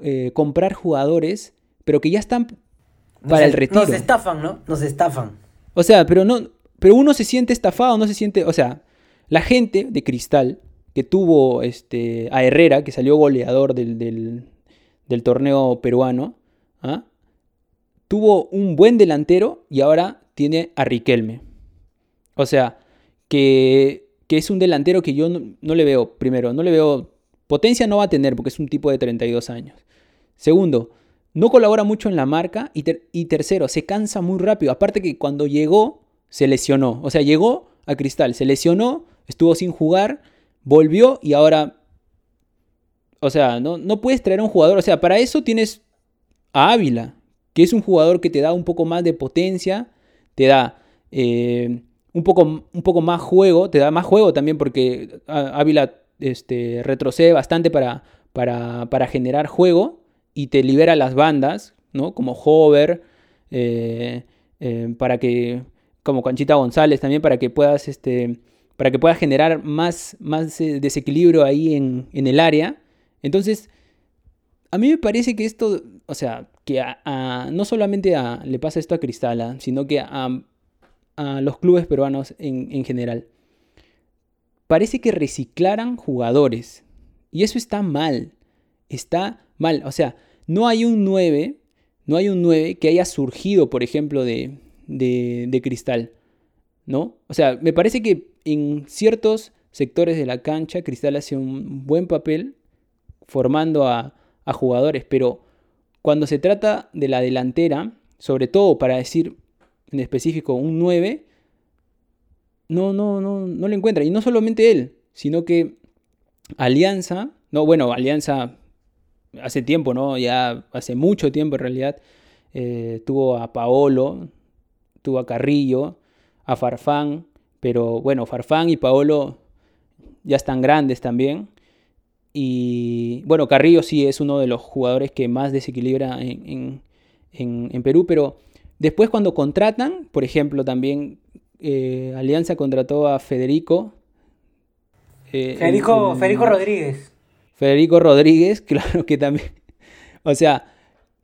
eh, comprar jugadores, pero que ya están para el retiro. Nos estafan, ¿no? Nos estafan. O sea, pero no, pero uno se siente estafado, no se siente, o sea, la gente de Cristal que tuvo este, a Herrera, que salió goleador del, del torneo peruano, ¿ah? Tuvo un buen delantero y ahora tiene a Riquelme. O sea, que, es un delantero que yo no, le veo, primero, no le veo, potencia no va a tener porque es un tipo de 32 años. Segundo, no colabora mucho en la marca y, y tercero, se cansa muy rápido. Aparte que cuando llegó, se lesionó. O sea, llegó a Cristal, se lesionó, estuvo sin jugar, volvió y ahora... O sea, no, no puedes traer a un jugador. O sea, para eso tienes a Ávila, que es un jugador que te da un poco más de potencia, te da eh, un, poco, un poco más juego, te da más juego también porque Ávila este, retrocede bastante para, para, generar juego y te libera las bandas, ¿no? Como Hover, eh, eh, para que, como Conchita González también, para que puedas, este, para que puedas generar más, más desequilibrio ahí en, en el área. Entonces, a mí me parece que esto, o sea, que no solamente le pasa esto a Cristala, sino que a, los clubes peruanos en, general. Parece que reciclaran jugadores. Y eso está mal. Está mal. O sea, no hay un 9, no hay un 9 que haya surgido, por ejemplo, de, de, Cristal. ¿No? O sea, me parece que en ciertos sectores de la cancha Cristal hace un buen papel formando a, a jugadores, pero cuando se trata de la delantera, sobre todo para decir en específico un 9, no, no, no, no le encuentra. Y no solamente él, sino que Alianza, no, bueno, Alianza hace tiempo, ¿no? Ya hace mucho tiempo en realidad, eh, tuvo a Paolo, tuvo a Carrillo, a Farfán, pero bueno, Farfán y Paolo ya están grandes también. Y bueno, Carrillo sí es uno de los jugadores que más desequilibra en, Perú, pero después cuando contratan, por ejemplo, también eh, Alianza contrató a Federico. Eh, Federico, Federico Rodríguez. Federico Rodríguez, claro que también. O sea,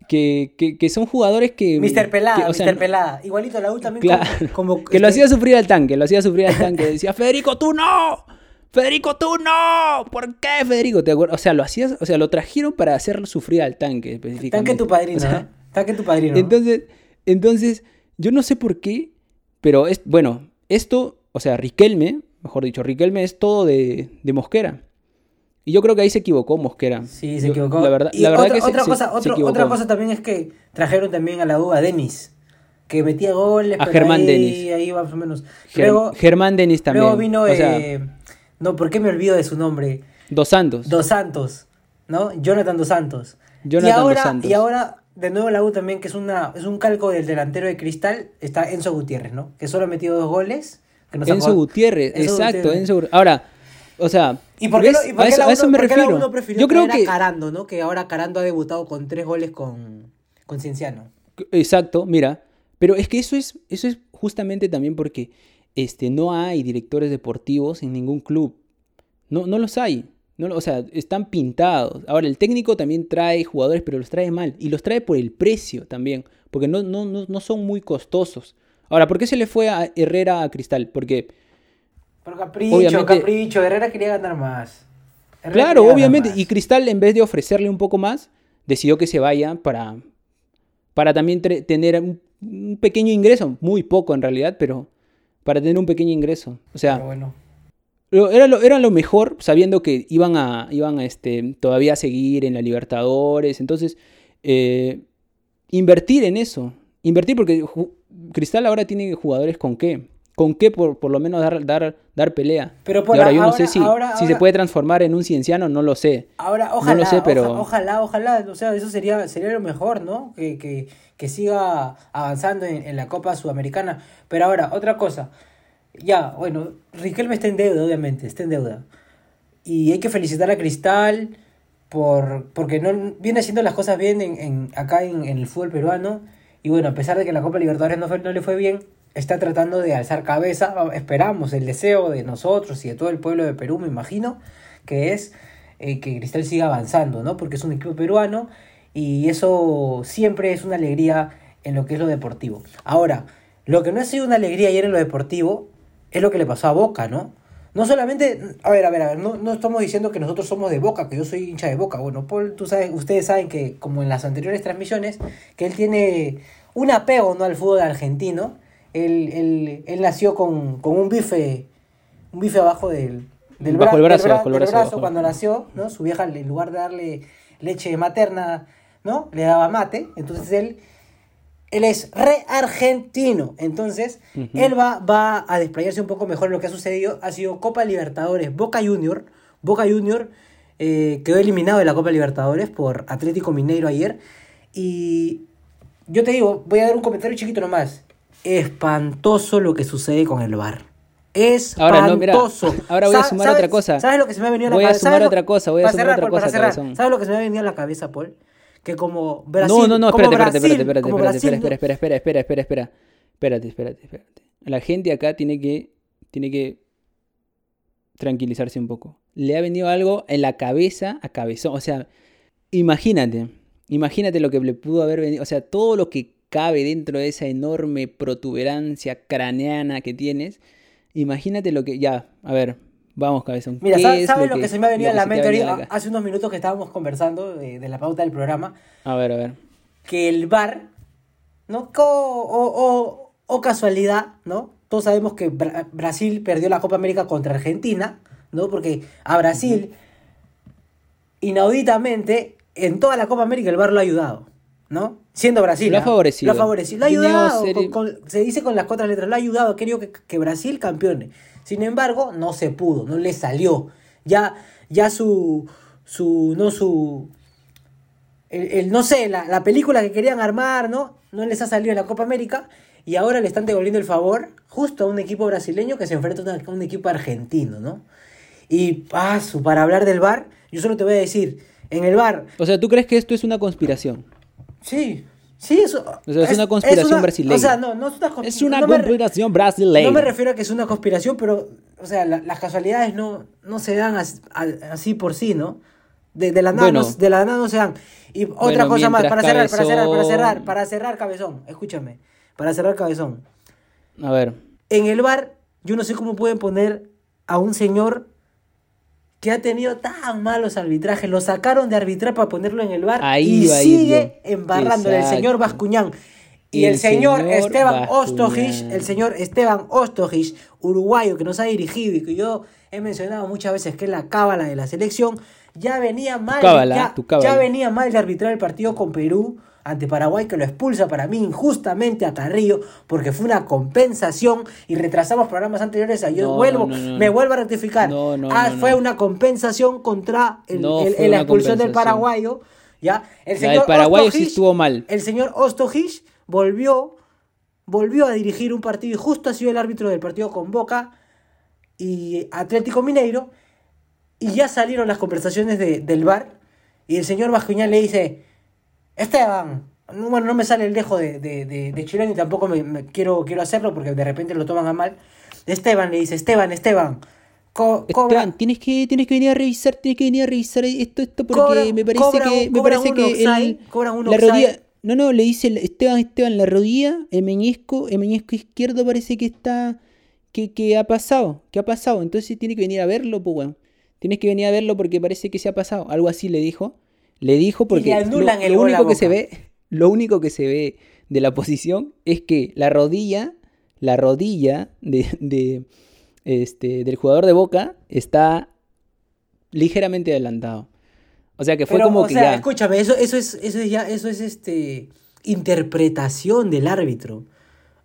que, son jugadores que. Mr. Pelada, Mr. Pelada. Igualito la U también. Claro, como, que lo este hacía sufrir al tanque, lo hacía sufrir al tanque. Decía, Federico, tú no. Federico, tú no. ¿Por qué, Federico? ¿Te O sea, lo hacías, o sea, lo trajeron para hacer sufrir al tanque específicamente. Tanque tu padrino, ¿eh? Tanque tu padrino. Entonces, entonces, yo no sé por qué, pero es, bueno, esto, o sea, Riquelme, mejor dicho, Riquelme es todo de, Mosquera. Y yo creo que ahí se equivocó Mosquera. Sí, se equivocó. la verdad, la verdad otra, que cosa, otra cosa también es que trajeron también a la U a Denis que metía goles. A Germán Denis. Ahí más o menos. Germán Denis también. Luego vino eh, no, ¿por qué me olvido de su nombre? Dos Santos. Dos Santos, ¿no? Jonathan Dos Santos. Jonathan y ahora, Dos Santos. Y ahora, de nuevo la U también, que es, una, es un calco del delantero de Cristal, está Enzo Gutiérrez, ¿no? Que solo ha metido dos goles. Enzo Gutiérrez, exacto, Enzo Ahora, o sea, ¿Y por qué, y por qué a eso, me refiero. Yo creo que Carando, ¿no? Que ahora Carando ha debutado con tres goles con, con Cienciano. Exacto, mira. Pero es que eso es, eso es justamente también porque este, no hay directores deportivos en ningún club. No, no los hay. No, o sea, están pintados. Ahora, el técnico también trae jugadores, pero los trae mal. Y los trae por el precio también. Porque no, no, no, no son muy costosos. Ahora, ¿por qué se le fue a Herrera a Cristal? Porque. Por capricho, capricho. Herrera quería ganar más. claro, obviamente. Y Cristal, en vez de ofrecerle un poco más, decidió que se vaya para, para también tener un, pequeño ingreso. Muy poco en realidad, pero para tener un pequeño ingreso. O sea. bueno era lo, era lo mejor, sabiendo que iban a, iban a este, todavía seguir en la Libertadores. Entonces, eh, invertir en eso. Invertir porque Cristal ahora tiene jugadores con qué. Con qué por, por lo menos dar, dar, dar pelea. Pero por ahora yo no sé si, si se puede transformar en un cienciano, no lo sé. Ahora, ojalá, no lo sé, pero... ojalá, ojalá, o sea, eso sería, sería lo mejor, ¿no? Que, que, que siga avanzando en, en la Copa Sudamericana. Pero ahora, otra cosa ya, bueno, Riquelme está en deuda, obviamente, está en deuda. Y hay que felicitar a Cristal por, porque no, viene haciendo las cosas bien en, en acá en, el fútbol peruano. Y bueno, a pesar de que la Copa Libertadores no, no le fue bien, está tratando de alzar cabeza. Esperamos el deseo de nosotros y de todo el pueblo de Perú, me imagino, que es eh, que Cristal siga avanzando, ¿no? Porque es un equipo peruano y eso siempre es una alegría en lo que es lo deportivo. Ahora, lo que no ha sido una alegría ayer en lo deportivo es lo que le pasó a Boca, ¿no? No solamente, a ver, a ver, a ver, no, no estamos diciendo que nosotros somos de Boca, que yo soy hincha de Boca. Bueno, Paul, tú sabes, ustedes saben que, como en las anteriores transmisiones, que él tiene un apego ¿no? al fútbol argentino. Él, él, él nació con, con, un bife, un bife abajo del, del, bajo el brazo, bajo el brazo, cuando nació, ¿no? Su vieja, en lugar de darle leche materna, ¿no? Le daba mate. Entonces él él es re argentino. Entonces, él va, va a desplayarse un poco mejor en lo que ha sucedido. Ha sido Copa Libertadores, Boca Junior. Boca Junior eh, quedó eliminado de la Copa Libertadores por Atlético Mineiro ayer. Y yo te digo, voy a dar un comentario chiquito nomás. Espantoso lo que sucede con el bar. Espantoso. Ahora, no, mira, ahora voy a sumar otra cosa. ¿Sabes lo que se me ha venido a la cabeza? Voy a sumar otra cosa, voy a sumar otra cosa. ¿Sabes lo que se me ha venido a la cabeza, Paul? que como Brasil. No, no, no, espérate, espérate, espérate, espérate, espérate, espera, espera, espera, espera, espera, espera, espera. Espérate, espérate, espérate. La gente acá tiene que, tiene que tranquilizarse un poco. Le ha venido algo en la cabeza a cabezón. O sea, imagínate, imagínate lo que le pudo haber venido. O sea, todo lo que cabe dentro de esa enorme protuberancia craneana que tienes. Imagínate lo que. Ya, a ver, Vamos, cabezón. Mira, ¿sabes lo, que, se me ha venido a la mente hace unos minutos que estábamos conversando de, la pauta del programa? A ver, a ver. Que el bar, ¿no? O, o, casualidad, ¿no? Todos sabemos que Brasil perdió la Copa América contra Argentina, ¿no? Porque a Brasil, inauditamente, en toda la Copa América el bar lo ha ayudado, ¿no? Siendo Brasil. Lo ha favorecido. Lo ha favorecido. Lo ha ayudado. se dice con las cuatro letras. Lo ha ayudado. Querido que, que Brasil campeone. Sin embargo, no se pudo, no le salió. Ya, ya su, su, no su, el, no sé, la, película que querían armar, ¿no? No les ha salido en la Copa América y ahora le están devolviendo el favor justo a un equipo brasileño que se enfrenta a un equipo argentino, ¿no? Y paso, para hablar del bar, yo solo te voy a decir, en el bar... O sea, ¿tú crees que esto es una conspiración? Sí, Sí, eso. es, una conspiración brasileña. O sea, no, no es una, es una conspiración brasileña. No me refiero a que es una conspiración, pero, o sea, las casualidades no, no se dan así, por sí, ¿no? De, de la nada no, de la nada no se dan. Y otra cosa más, para cerrar, para cerrar, para cerrar, para cerrar, cabezón, escúchame, para cerrar, cabezón. A ver. En el bar, yo no sé cómo pueden poner a un señor que ha tenido tan malos arbitrajes, lo sacaron de arbitrar para ponerlo en el bar y sigue embarrándole el señor Bascuñán. Y el, señor, Esteban Ostojich, el señor Esteban Ostojich, uruguayo que nos ha dirigido y que yo he mencionado muchas veces que es la cábala de la selección, ya venía mal, ya venía mal de arbitrar el partido con Perú ante Paraguay que lo expulsa para mí injustamente a Carrillo porque fue una compensación y retrasamos programas anteriores. Yo vuelvo, me vuelvo a rectificar. Ah, fue una compensación contra el, la expulsión del paraguayo. ¿ya? El señor paraguayo sí estuvo mal. El señor Ostojich volvió, volvió a dirigir un partido y justo ha sido el árbitro del partido con Boca y Atlético Mineiro. Y ya salieron las conversaciones de, del bar. Y el señor Bascuñán le dice, Esteban, bueno, no me sale el dejo de, de, de, chileno y tampoco me, quiero, quiero hacerlo porque de repente lo toman a mal. Esteban le dice, Esteban, Esteban, Co- Esteban, cobra- tienes que, tienes que venir a revisar, tienes que venir a revisar esto, esto, porque Cobra- me parece cobra que, me parece que el- un la rodilla, no, no, le dice Esteban, Esteban, la rodilla, el meñisco, el meñisco izquierdo parece que está, que, que ha pasado, que ha pasado, entonces tiene que venir a verlo, pues bueno, tienes que venir a verlo porque parece que se ha pasado, algo así le dijo, le dijo porque le lo, único que se ve, lo único que se ve de la posición es que la rodilla, la rodilla de, de, este, del jugador de Boca está ligeramente adelantado. O sea que fue Pero, como o que sea, ya. escúchame, eso, eso es, eso es ya, eso es este interpretación del árbitro.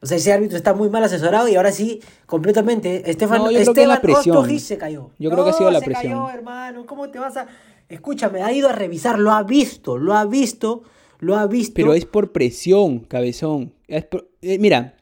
O sea, ese árbitro está muy mal asesorado y ahora sí, completamente, Estefan, No, yo creo que la Esteban presión. Ostojic se cayó. Yo creo que ha sido la se presión. cayó, hermano, ¿cómo te vas a...? Escúchame, ha ido a revisar, lo ha visto, lo ha visto, lo ha visto. Pero es por presión, cabezón. Es por- eh, mira,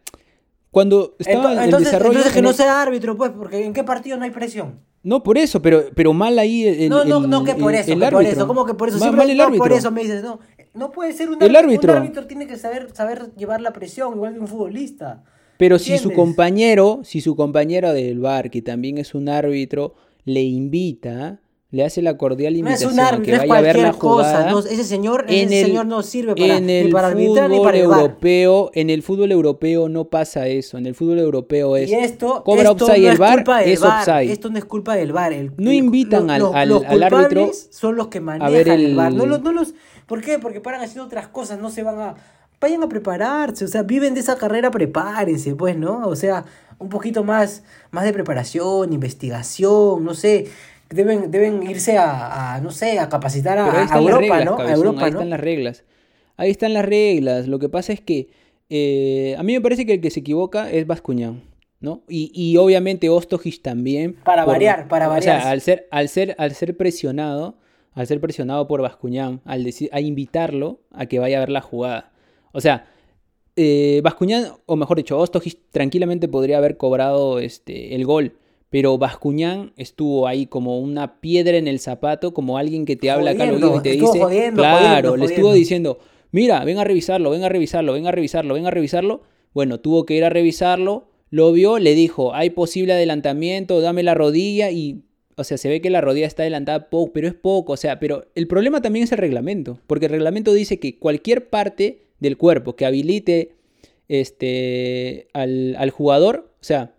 cuando estaba Ento- en el entonces, desarrollo. entonces que no sea árbitro, pues, porque ¿en qué partido no hay presión? No, por eso, pero, pero mal ahí el, no, no, el- no que por eso, el que por árbitro. eso, ¿cómo que por eso? Ma- Siempre- mal el no, árbitro. por eso me dices, no, no puede ser un El árbitro. Un árbitro tiene que saber, saber llevar la presión, igual que un futbolista. Pero si su ¿Entiendes? compañero, si su compañero del bar, que también es un árbitro, le invita, le hace la cordial No es invitación un árbitro, que vaya a ver la jugada. cosa. no, ese señor, ese el- señor no sirve para, en ni el para arbitrar ni fútbol para europeo, en el fútbol europeo no pasa eso. En el fútbol europeo es Y esto, cobra esto offside no el del es offside. Esto no es culpa del el- No el- invitan lo- al- los- al- los al árbitro son los que manejan ver el... VAR. No los, no los, ¿Por qué? Porque paran haciendo otras cosas, no se van a... Vayan a prepararse, o sea, viven de esa carrera, prepárense, pues, ¿no? O sea, un poquito más, más de preparación, investigación, no sé. Deben, deben irse a, a, no sé, a capacitar a, Europa, reglas, ¿no? cabezón, a Europa, ahí ¿no? están las reglas. Ahí están las reglas. Lo que pasa es que eh, a mí me parece que el que se equivoca es Bascuñán, ¿no? Y, y obviamente Ostojic también. Para variar, para O variar. sea, al ser, al ser, al ser presionado, al ser presionado por Bascuñán, al decir, a invitarlo a que vaya a ver la jugada. O sea, eh, Bascuñán, o mejor dicho, Ostojic tranquilamente podría haber cobrado este, el gol. Pero Bascuñán estuvo ahí como una piedra en el zapato, como alguien que te habla acá oído y te dice, jodiendo, claro, jodiendo, le estuvo diciendo, mira, ven a revisarlo, ven a revisarlo, ven a revisarlo, ven a revisarlo. Bueno, tuvo que ir a revisarlo, lo vio, le dijo, hay posible adelantamiento, dame la rodilla y, o sea, se ve que la rodilla está adelantada poco, pero es poco, o sea, pero el problema también es el reglamento, porque el reglamento dice que cualquier parte del cuerpo que habilite este, al, al jugador, o sea,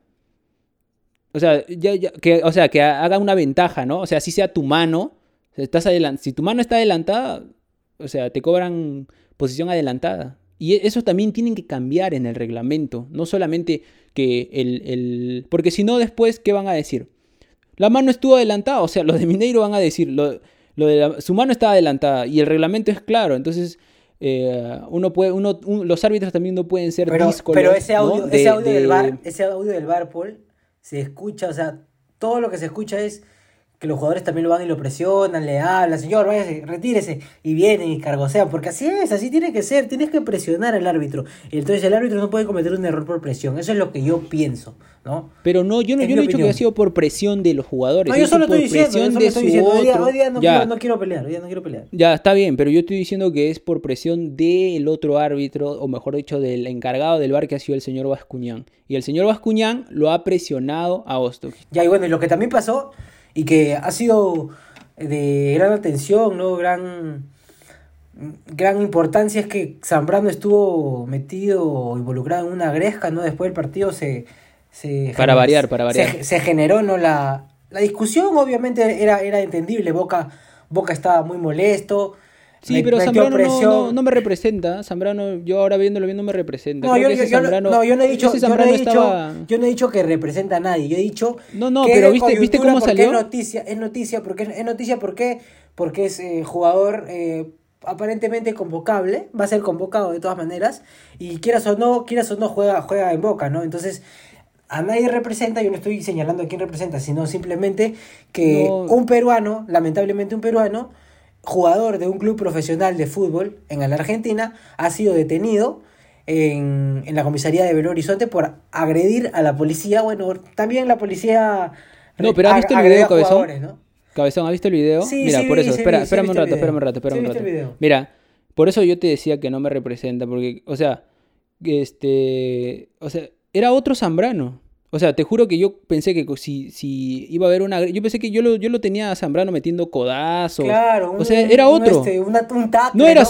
o sea, ya- ya- que, o sea, que haga una ventaja, ¿no? O sea, si sea tu mano, estás si tu mano está adelantada, o sea, te cobran posición adelantada. Y e- eso también tienen que cambiar en el reglamento, no solamente que el... el- porque si no, después, ¿qué van a decir? La mano estuvo adelantada, o sea, los de Mineiro van a decir, lo, lo de la- su mano está adelantada y el reglamento es claro, entonces... eh, uno puede, uno, un- los árbitros también no pueden ser Pero, díscolos, pero ese ¿no? audio, De- ese audio del de- bar, ese audio del bar, Paul, se escucha, o sea, todo lo que se escucha es que los jugadores también lo van y lo presionan, le hablan, señor, váyase, retírese, y vienen y cargosean, porque así es, así tiene que ser, tienes que presionar al árbitro. Y entonces el árbitro no puede cometer un error por presión, eso es lo que yo pienso, ¿no? Pero no, yo no, yo no he dicho que ha sido por presión de los jugadores. No, yo solo por estoy diciendo, yo presión solo de estoy su diciendo, hoy día, otro. hoy día no, quiero, no quiero pelear, hoy día no quiero pelear. ya, está bien, pero yo estoy diciendo que es por presión del otro árbitro, o mejor dicho, del encargado del bar que ha sido el señor Bascuñán. Y el señor Bascuñán lo ha presionado a Ostok. Ya, y bueno, y lo que también pasó, y que ha sido de gran atención, ¿no? Gran, gran importancia es que Zambrano estuvo metido o involucrado en una gresca, ¿no? Después del partido se... se Para variar, para se- variar. Se, generó, ¿no? La, la discusión obviamente era, era entendible, Boca, Boca estaba muy molesto. Sí, me- pero Zambrano no, presión. no, no me representa. Zambrano, yo ahora viéndolo bien no me representa. No, yo, no- Zambrano- no, yo no he dicho, yo he dicho, estaba- yo no he dicho que representa a nadie, yo he dicho No, no, que pero ¿viste- viste cómo salió? Es noticia, es noticia porque es noticia porque porque es eh, jugador eh, aparentemente convocable, va a ser convocado de todas maneras y quieras o no, quieras o no juega juega en Boca, ¿no? Entonces a nadie representa, yo no estoy señalando a quién representa, sino simplemente que No. un peruano, lamentablemente un peruano, jugador de un club profesional de fútbol en la Argentina, ha sido detenido en, en la comisaría de Belo Horizonte por agredir a la policía. Bueno, también la policía... No, pero ¿has visto el video, Cabezón? Cabezón, ¿has visto el video? Sí, Mira, sí por eso, sí espera, espérame un rato, espérame un rato, espérame un rato. Mira, por eso yo te decía que no me representa, porque, o sea, este, o sea, era otro Zambrano. O sea, te juro que yo pensé que si, si iba a haber una... Yo pensé que yo lo, yo lo tenía a Zambrano metiendo codazos. Claro, o sea, era otro. Este, un tackle, no era,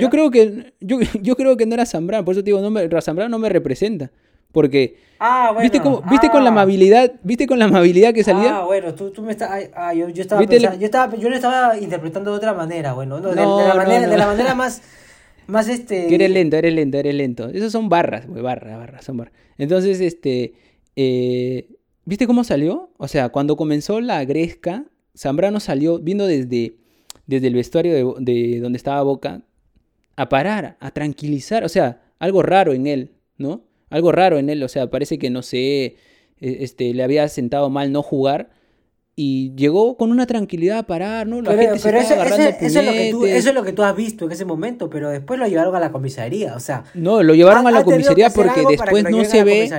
yo, creo que yo, yo, creo que no era Zambrano, por eso te digo, no me, Zambrano no me representa. Porque ah, bueno, ¿viste, ¿viste con la ah. amabilidad, viste con la amabilidad que salía? Ah, bueno, tú, tú me estás ah, yo, yo, estaba pensando, yo estaba yo lo estaba interpretando de otra manera, bueno, no, de, la manera, de la manera más más este que eres lento, eres lento, eres lento. Esos son barras, güey, barras, barras, son barras. Entonces, este eh, ¿Viste cómo salió? O sea, cuando comenzó la gresca, Zambrano salió viendo desde, desde el vestuario de, donde estaba Boca a parar, a tranquilizar, o sea, algo raro en él, ¿no? Algo raro en él, o sea, parece que no sé, e, este, le había sentado mal no jugar y llegó con una tranquilidad a parar, ¿no? La pero, gente se eso, agarrando eso, es lo que tú, eso es lo que tú has visto en ese momento, pero después lo llevaron a la comisaría, o sea... No, lo llevaron a la comisaría porque después no se ve,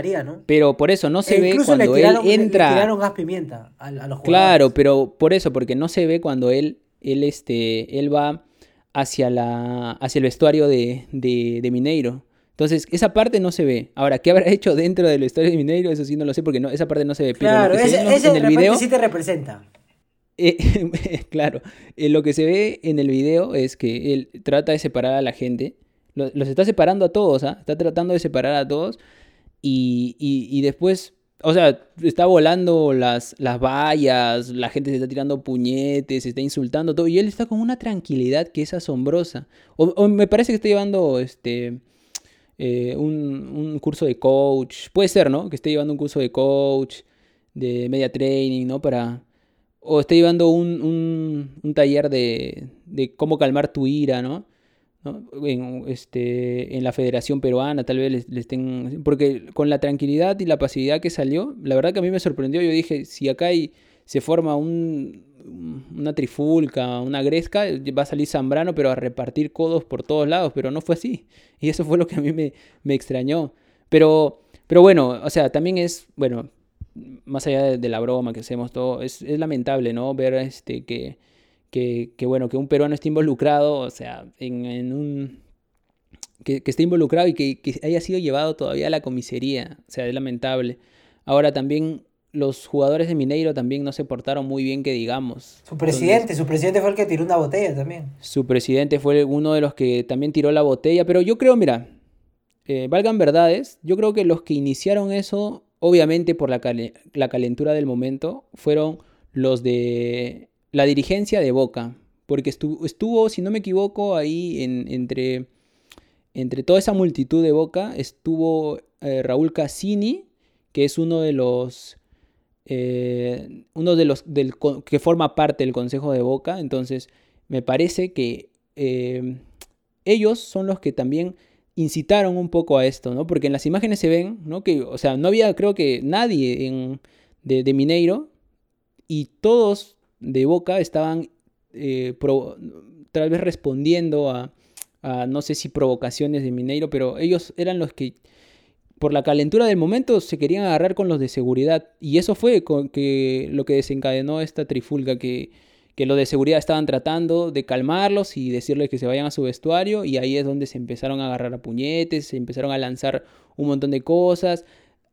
pero por eso no se e ve cuando él entra... Le tiraron gas pimienta a, los jugadores. Claro, pero por eso, porque no se ve cuando él, él, este, él va hacia, la, hacia el vestuario de, de, de Mineiro. Entonces, esa parte no se ve. Ahora, ¿qué habrá hecho dentro del vestuario de Mineiro? Eso sí no lo sé porque no, esa parte no se ve. Claro, ese, en el video sí te representa. Eh, claro, eh, lo que se ve en el video es que él trata de separar a la gente. Los, está separando a todos, ¿ah? Está tratando de separar a todos. Y, y, después, o sea, está volando las, las vallas, la gente se está tirando puñetes, se está insultando todo. Y él está con una tranquilidad que es asombrosa. o me parece que está llevando este eh, un, curso de coach. Puede ser, ¿no? Que esté llevando un curso de coach, de media training, ¿no? Para. O esté llevando un, un, taller de, de, cómo calmar tu ira, ¿no? En, este, en la Federación Peruana, tal vez les, estén. Porque con la tranquilidad y la pasividad que salió, la verdad que a mí me sorprendió. Yo dije, si acá hay, se forma un, una trifulca, una gresca, va a salir Zambrano, pero a repartir codos por todos lados, pero no fue así. Y eso fue lo que a mí me, me extrañó. Pero, pero bueno, o sea, también es, bueno, más allá de, la broma que hacemos todo, es, es lamentable, ¿no? Ver este, que, que, que, bueno, que un peruano esté involucrado, o sea, en, un... Que, que esté involucrado y que, que haya sido llevado todavía a la comisaría, o sea, es lamentable. Ahora también los jugadores de Mineiro también no se portaron muy bien, que digamos. Su presidente, su presidente fue el que tiró una botella también. Su presidente fue uno de los que también tiró la botella, pero yo creo, mira, eh, valgan verdades, yo creo que los que iniciaron eso, obviamente por la, la calentura del momento, fueron los de la dirigencia de Boca, porque estuvo, estuvo si no me equivoco, ahí en, entre, entre toda esa multitud de Boca, estuvo eh, Raúl Cassini, que es uno de los eh, uno de los que forma parte del Consejo de Boca, entonces me parece que eh, ellos son los que también incitaron un poco a esto, ¿no? Porque en las imágenes se ven, ¿no? Que, o sea, no había, creo que nadie en, de, Mineiro y todos de Boca estaban eh, tal vez respondiendo a, a, no sé si provocaciones de Mineiro, pero ellos eran los que por la calentura del momento se querían agarrar con los de seguridad. Y eso fue con que lo que desencadenó esta trifulga, que, los de seguridad estaban tratando de calmarlos y decirles que se vayan a su vestuario. Y ahí es donde se empezaron a agarrar a puñetes, se empezaron a lanzar un montón de cosas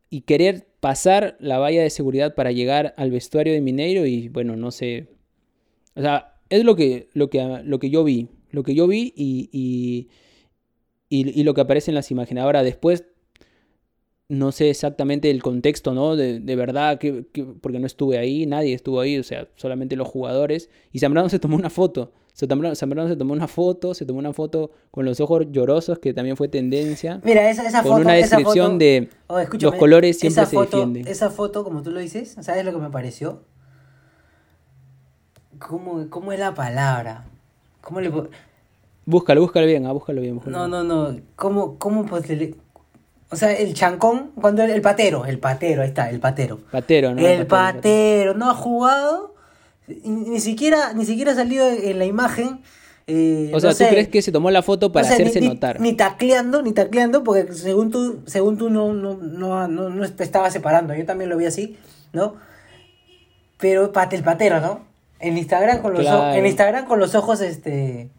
y querer pasar la valla de seguridad para llegar al vestuario de Mineiro. Y bueno, no sé. O sea, es lo que, lo que, lo que yo vi. Lo que yo vi y, y, y lo que aparece en las imágenes. Ahora, después no sé exactamente el contexto, ¿no? De, de verdad, que, porque no estuve ahí, nadie estuvo ahí, o sea, solamente los jugadores. Y Zambrano se tomó una foto. Zambrano, Zambrano se tomó una foto, se tomó una foto con los ojos llorosos, que también fue tendencia. Mira, esa, esa con foto. una descripción de oh, los colores siempre esa foto, se. Esa foto, como tú lo dices, ¿sabes lo que me pareció? ¿Cómo, cómo es la palabra? ¿Cómo le Búscalo, búscalo bien, ah, búscalo bien. no, no, no. ¿Cómo, cómo, o sea, el chancón, cuando el, patero, el patero, ahí está, el patero. Patero, ¿no? El, patero, no ha jugado, ni siquiera, ni siquiera ha salido en la imagen. Eh, o sea, ¿tú crees que se tomó la foto para hacerse notar? Ni tacleando, ni tacleando, porque según tú, según tú no, no, no, no, te estaba separando. Yo también lo vi así, ¿no? Pero el patero, ¿no? En Instagram con los, en Instagram con los ojos, este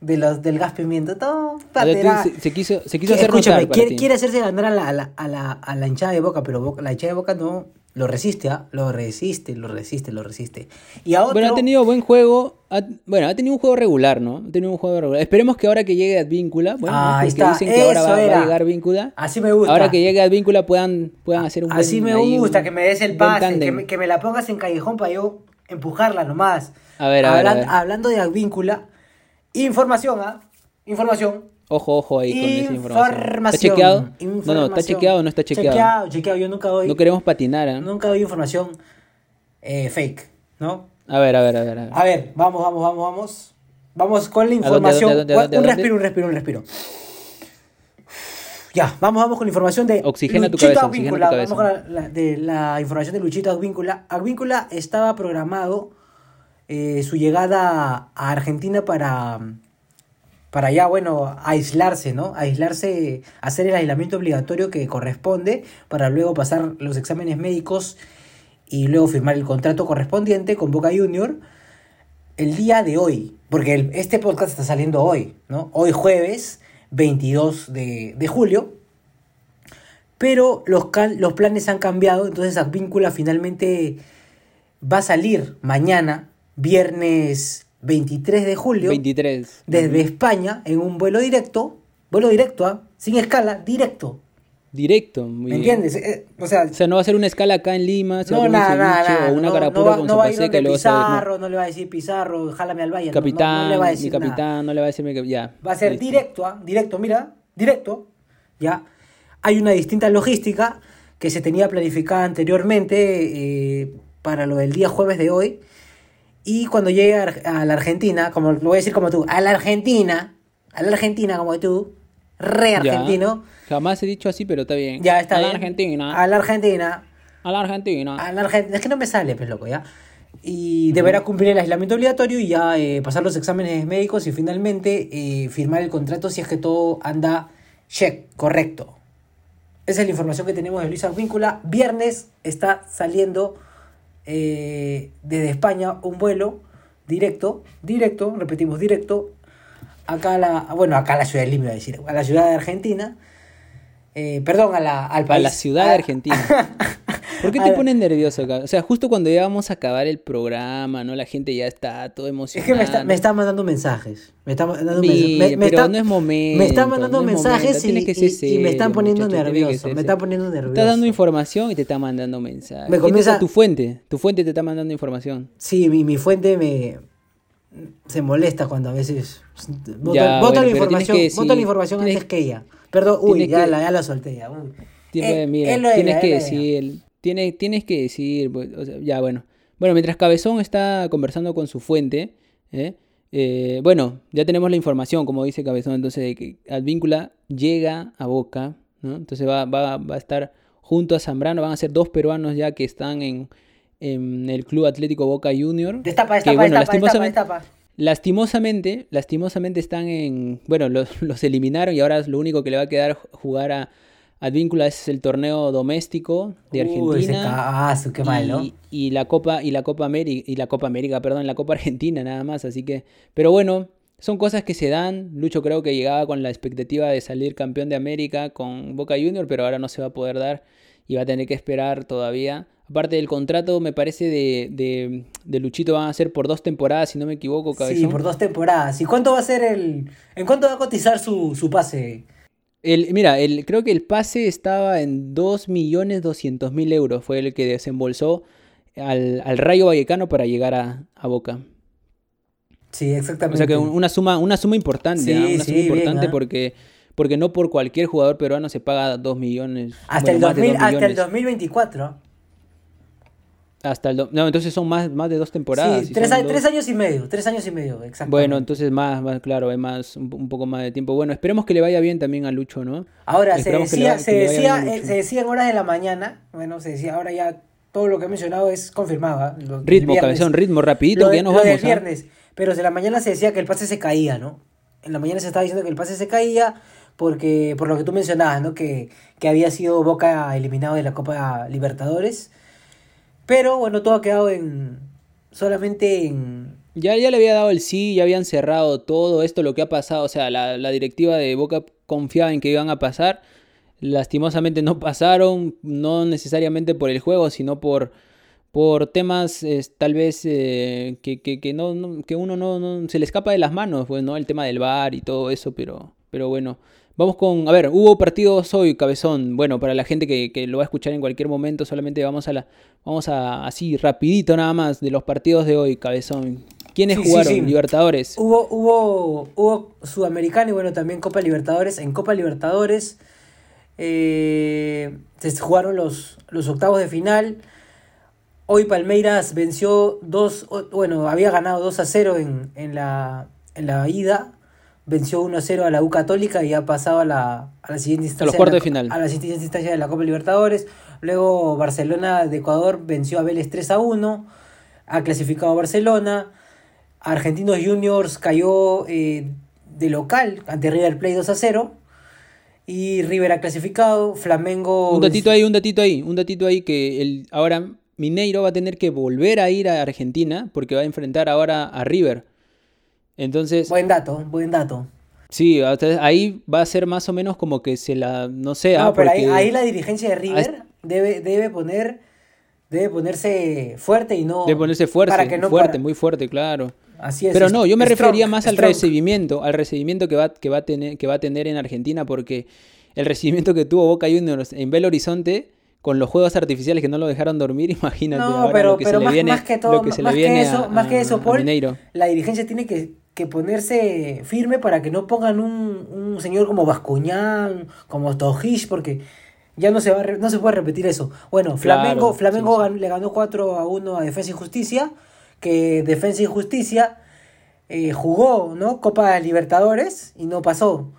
de los del gas pimiento. Todo patera. se, se quiso, se quiso hacer Escúchame, quiere, quiere hacerse ganar a la, a la, a la, a la hinchada de boca, pero Boca- la hinchada de boca no lo resiste, ¿ah? Lo resiste, lo resiste, lo resiste. Y a otro. Bueno, ha tenido buen juego. ha- bueno, ha tenido un juego regular, ¿no? Ha tenido un juego regular. Esperemos que ahora que llegue Advíncula, bueno, Ah, ahí está, dicen que ahora eso va, va a llegar Víncula. Así me gusta. Ahora que llegue Advíncula puedan, puedan hacer un buen Así me gusta, un- que me des el pase, que me, que me la pongas en callejón para yo empujarla nomás. A ver, a ver, a ver. Hablando de Advíncula, información, ¿ah? Información. Ojo, ojo ahí con esa información. ¿Está Información. chequeado? No, no, ¿está chequeado o no está chequeado? Chequeado, chequeado. Yo nunca doy, No queremos patinar, ¿eh? nunca doy información eh, fake, ¿no? A ver, a ver, a ver. A ver. A ver, vamos, vamos, vamos, vamos. Vamos con la información. dónde, dónde, un respiro, un respiro, un respiro. Ya, vamos, vamos con la información de Oxigena tu Luchito oxigena tu Advíncula. cabeza. Vamos con la, la- de la información de Luchito Advíncula. Advíncula estaba programado eh, su llegada a Argentina para, para ya, bueno, aislarse, ¿no? Aislarse, hacer el aislamiento obligatorio que corresponde para luego pasar los exámenes médicos y luego firmar el contrato correspondiente con Boca Junior el día de hoy, porque este podcast está saliendo hoy, ¿no? Hoy jueves 22 de, de julio, pero los, los planes han cambiado, entonces Advíncula finalmente va a salir mañana, viernes 23 de julio, 23. desde España en un vuelo directo, vuelo directo, ¿ah? sin escala, directo, Directo. muy ¿me entiendes? Eh, o sea, O sea, no va a ser una escala acá en Lima, se va no, un nada, nada, nada. o una no, carapura no va, con no va a ir seca va a- no. Pizarro, no le va a decir Pizarro, jálame al valle. no, no, Capitán, no le va a mi decir nada. capitán, no le va a decir mi cap- ya. Va a ser listo. directo, ¿ah? Directo, mira, directo. Ya. Hay una distinta logística que se tenía planificada anteriormente eh, para lo del día jueves de hoy. Y cuando llegue a, la Argentina, como lo voy a decir como tú, a la Argentina, a la Argentina como tú, re Ya. argentino, Jamás he dicho así, pero está bien. ya está A la bien. Argentina. A la Argentina, A la Argentina. a la Argentina, es que no me sale, pues loco, ya. Y deberá cumplir el aislamiento obligatorio y ya eh, pasar los exámenes médicos y finalmente eh, firmar el contrato si es que todo anda check, correcto. Esa es la información que tenemos de Luis Advíncula. Viernes está saliendo eh, desde España un vuelo directo, directo, repetimos, directo, acá a la, bueno, acá a la ciudad de Lima, a decir, a la ciudad de Argentina. Eh, perdón, a la, al A país. la ciudad de Argentina. ¿Por qué te pones nervioso? O sea, justo cuando ya vamos a acabar el programa, ¿no? La gente ya está todo Es emocionada. que me está, me está mandando mensajes. Me está mandando mensajes. Me, me pero está, no es momento. me está mandando no es mensajes y, que me están poniendo muchacho, nervioso. Me serio. está poniendo nervioso. Está dando información y te está mandando mensajes. Me ¿Quién comienza- es Tu fuente, tu fuente te está mandando información. Sí, mi, mi fuente me se molesta cuando a veces bueno, la información, bota la información antes que ella. Perdón, uy, ya, que- la, ya la solté ya. Tiene- Eh, mira, era, tienes que decir, tienes, tienes que decir, pues, o sea, ya bueno. Bueno, mientras Cabezón está conversando con su fuente, ¿eh? Eh, bueno, ya tenemos la información, como dice Cabezón, entonces de que Advíncula llega a Boca, ¿no? Entonces va, va, va a estar junto a Zambrano, van a ser dos peruanos ya que están en, en el Club Atlético Boca Junior. Destapa, que, destapa, bueno, destapa, destapa, lastimosamente, destapa. Lastimosamente, lastimosamente están en. Bueno, los, los eliminaron y ahora lo único que le va a quedar jugar a Advíncula es el torneo doméstico de ese Argentina. cagazo, qué mal, ¿no? y, y la Copa, y la Copa América, y la Copa América, perdón, la Copa Argentina nada más. Así que. Pero bueno, son cosas que se dan. Lucho creo que llegaba con la expectativa de salir campeón de América con Boca Junior, pero ahora no se va a poder dar y va a tener que esperar todavía. Aparte del contrato, me parece de, de, de Luchito van a ser por dos temporadas, si no me equivoco, Sí, por dos temporadas. ¿Y cuánto va a ser el. ¿En cuánto va a cotizar su, su pase? El, mira, el, creo que el pase estaba en 2.200.000 euros. Fue el que desembolsó al, al Rayo Vallecano para llegar a, a Boca. Sí, O exactamente. sea que un- una suma, una suma importante, Sí, ¿ah? una sí, suma importante bien, ¿ah? porque, porque no por cualquier jugador peruano se paga 2 millones. hasta, bueno, el más de 2000, dos hasta el millones. 2024. Hasta el do- no, entonces son más, más de dos temporadas. sí, tres, son a- dos- tres años y medio. Tres años y medio, exacto. Bueno, entonces más, más claro, hay más, un, un poco más de tiempo. Bueno, esperemos que le vaya bien también a Lucho, ¿no? Ahora, se decía, va- se, decía, eh, se decía en horas de la mañana, bueno, se decía, ahora ya todo lo que he mencionado es confirmado. del Ritmo, cabezón, ritmo, rapidito, Lo que ya nos lo vamos. ¿ah? viernes, pero de la mañana se decía que el pase se caía, ¿no? En la mañana se estaba diciendo que el pase se caía porque, por lo que tú mencionabas, ¿no? Que, que había sido Boca eliminado de la Copa Libertadores. Pero bueno, todo ha quedado en solamente en, Ya, ya le había dado el sí, ya habían cerrado todo esto, lo que ha pasado. O sea, la, la directiva de Boca confiaba en que iban a pasar. Lastimosamente no pasaron, no necesariamente por el juego, sino por, por temas tal vez eh, que, que, que, no, no, que uno no, no, se le escapa de las manos, pues, ¿no? El tema del bar y todo eso, pero, pero bueno. Vamos con, a ver, hubo partidos hoy, Cabezón. Bueno, para la gente que, que, lo va a escuchar en cualquier momento, solamente vamos a la, vamos a así rapidito nada más de los partidos de hoy, Cabezón. ¿Quiénes Sí, jugaron? sí, sí. Libertadores. Hubo, hubo, hubo Sudamericana y bueno, también Copa Libertadores. En Copa Libertadores eh, se jugaron los, los octavos de final. Hoy Palmeiras venció dos, bueno, había ganado 2 a 0 en, en, la, en la ida. Venció 1 a 0 a la U Católica y ha pasado a la, a la siguiente instancia. los cuartos la- de final. A la siguiente instancia de la Copa Libertadores. Luego Barcelona de Ecuador venció a Vélez 3 a 1. Ha clasificado a Barcelona. Argentinos Juniors cayó eh, de local ante River Plate 2 a 0. Y River ha clasificado. Flamengo. Un datito ahí, un datito ahí, un datito ahí que el, ahora Mineiro va a tener que volver a ir a Argentina porque va a enfrentar ahora a River. Entonces, Buen dato, buen dato. sí, ahí va a ser más o menos como que se la, no sé, ah, No, pero ahí, porque- ahí la dirigencia de River debe, debe poner. Debe ponerse fuerte y no. de ponerse fuerte, para que no fuerte, para- muy fuerte, claro. Así es. Pero no, yo me strong, refería más al recibimiento, al recibimiento que va, que va a tener, que va a tener en Argentina, porque el recibimiento que tuvo Boca Juniors en Belo Horizonte con los juegos artificiales que no lo dejaron dormir, imagínate No, ahora pero, lo que pero se le más, viene, más que todo, lo que se más le que eso, a, más que eso, a Paul, la dirigencia tiene que, que ponerse firme para que no pongan un, un señor como Bascuñán, como Tojish, porque ya no se va no se puede repetir eso. Bueno, Flamengo, Claro, Flamengo sí, sí. gan- le ganó 4 a 1 a Defensa y Justicia, que Defensa y Justicia eh, jugó, ¿no? Copa Libertadores y no pasó.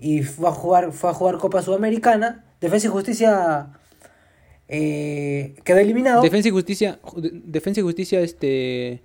Y fue a jugar, fue a jugar Copa Sudamericana. Defensa y Justicia eh, quedó eliminado. Defensa y Justicia, Ju- Defensa y Justicia este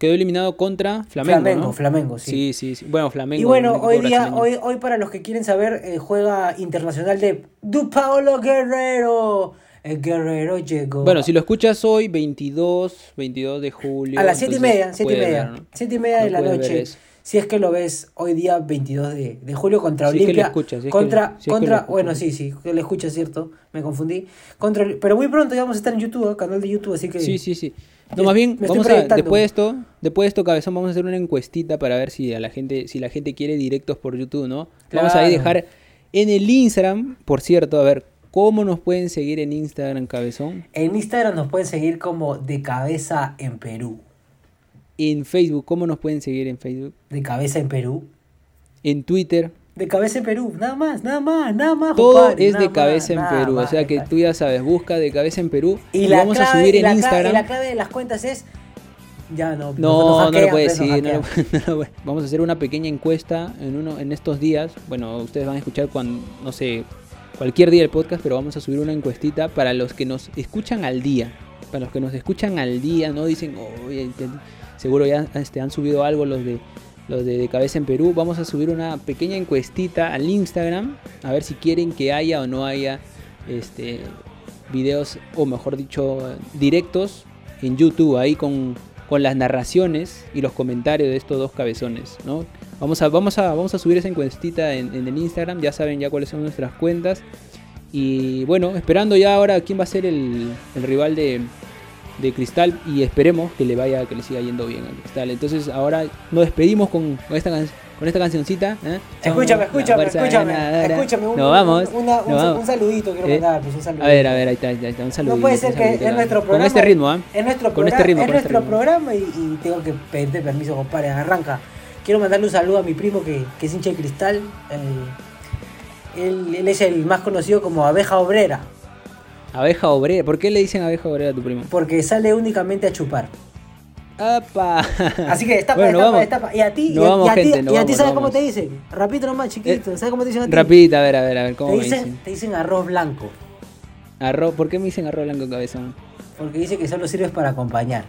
quedó eliminado contra Flamengo, Flamengo, ¿no? Flamengo, sí. Sí, sí, sí. Bueno, Flamengo. Y bueno, hoy día, brasileño. hoy, hoy para los que quieren saber, eh, juega Internacional de Du Paulo Guerrero. El Guerrero llegó. Bueno, si lo escuchas hoy, 22, 22 de julio. a las 7 y media, 7 y media. ver, ¿no? 7 y media No de la noche. Si es que lo ves hoy día 22 de, de julio contra Si es que escuchas, si es que contra, es que contra, bueno, sí, sí, que lo escuchas, cierto. Me confundí. Contra, pero muy pronto ya vamos a estar en YouTube, canal de YouTube, así que. Sí, sí, sí. No, más bien, vamos a, después de esto, después de esto, cabezón, vamos a hacer una encuestita para ver si a la gente, si la gente quiere directos por YouTube, ¿no? Vamos a ahí Claro. dejar en el Instagram, por cierto, a ver, ¿cómo nos pueden seguir en Instagram, cabezón? En Instagram nos pueden seguir como De Cabeza en Perú. En Facebook, ¿cómo nos pueden seguir en Facebook? De Cabeza en Perú. En Twitter, De cabeza en Perú, nada más, nada más, nada más. todo compadre, es de cabeza más, en Perú, o sea que tú ya sabes, busca de cabeza en Perú Y, y, la vamos clave, a subir en la clave- Instagram. y la clave de las cuentas es. Ya no, No, nos no lo hackean, puede decir. no lo- hackean. no lo Vamos a hacer una pequeña encuesta en uno en estos días. Bueno, ustedes van a escuchar cuando, no sé, cualquier día del podcast, pero vamos a subir una encuestita para los que nos escuchan al día. Para los que nos escuchan al día, no dicen, te- seguro ya este, han subido algo los de los de, cabeza en Perú. Vamos a subir una pequeña encuestita al Instagram a ver si quieren que haya o no haya este videos o mejor dicho directos en YouTube ahí con, con las narraciones y los comentarios de estos dos cabezones, ¿no? Vamos a, vamos a, vamos a subir esa encuestita en, el Instagram, ya saben ya cuáles son nuestras cuentas. Y bueno, esperando ya ahora quién va a ser el rival de, de Cristal y esperemos que le vaya, que le siga yendo bien a Cristal. Entonces ahora nos despedimos con, con esta con esta cancioncita. ¿eh? Escúchame, escúchame, escúchame. Escúchame, un, Nos vamos. un- una- un, nos vamos. un saludito quiero Eh, mandar, pues un saludito. A ver, a ver, ahí está, ahí está, un saludo. No puede ser que es nuestro programa. Con este ritmo, ¿ah? Es nuestro, Con programa, este ritmo, es este nuestro programa y, y tengo que pedirte permiso, compadre. Arranca. Quiero mandarle un saludo a mi primo que, que es hincha de cristal. eh, él, él es el más conocido como abeja obrera, Abeja obrera. ¿Por qué le dicen abeja obrera a tu primo? porque sale únicamente a chupar. ¡Apa! Así que destapa, Bueno, destapa, vamos. destapa. Y a ti, Nos y a, vamos, y a ti, gente, y a ti vamos, ¿sabes cómo te dicen? Rapidito nomás, chiquito. ¿Sabes cómo te dicen a ti? A ver, a ver, a ver, ¿cómo te me dicen, te dicen arroz blanco. Arroz, ¿por qué me dicen arroz blanco cabezón? Porque dice que solo sirves para acompañar.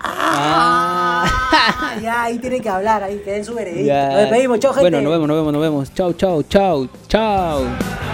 Ah. Ah, ya, ahí tiene que hablar, ahí que den su veredicto. Nos despedimos, chao, gente. Bueno, nos vemos, nos vemos, nos vemos. Chau, chau, chau, chau.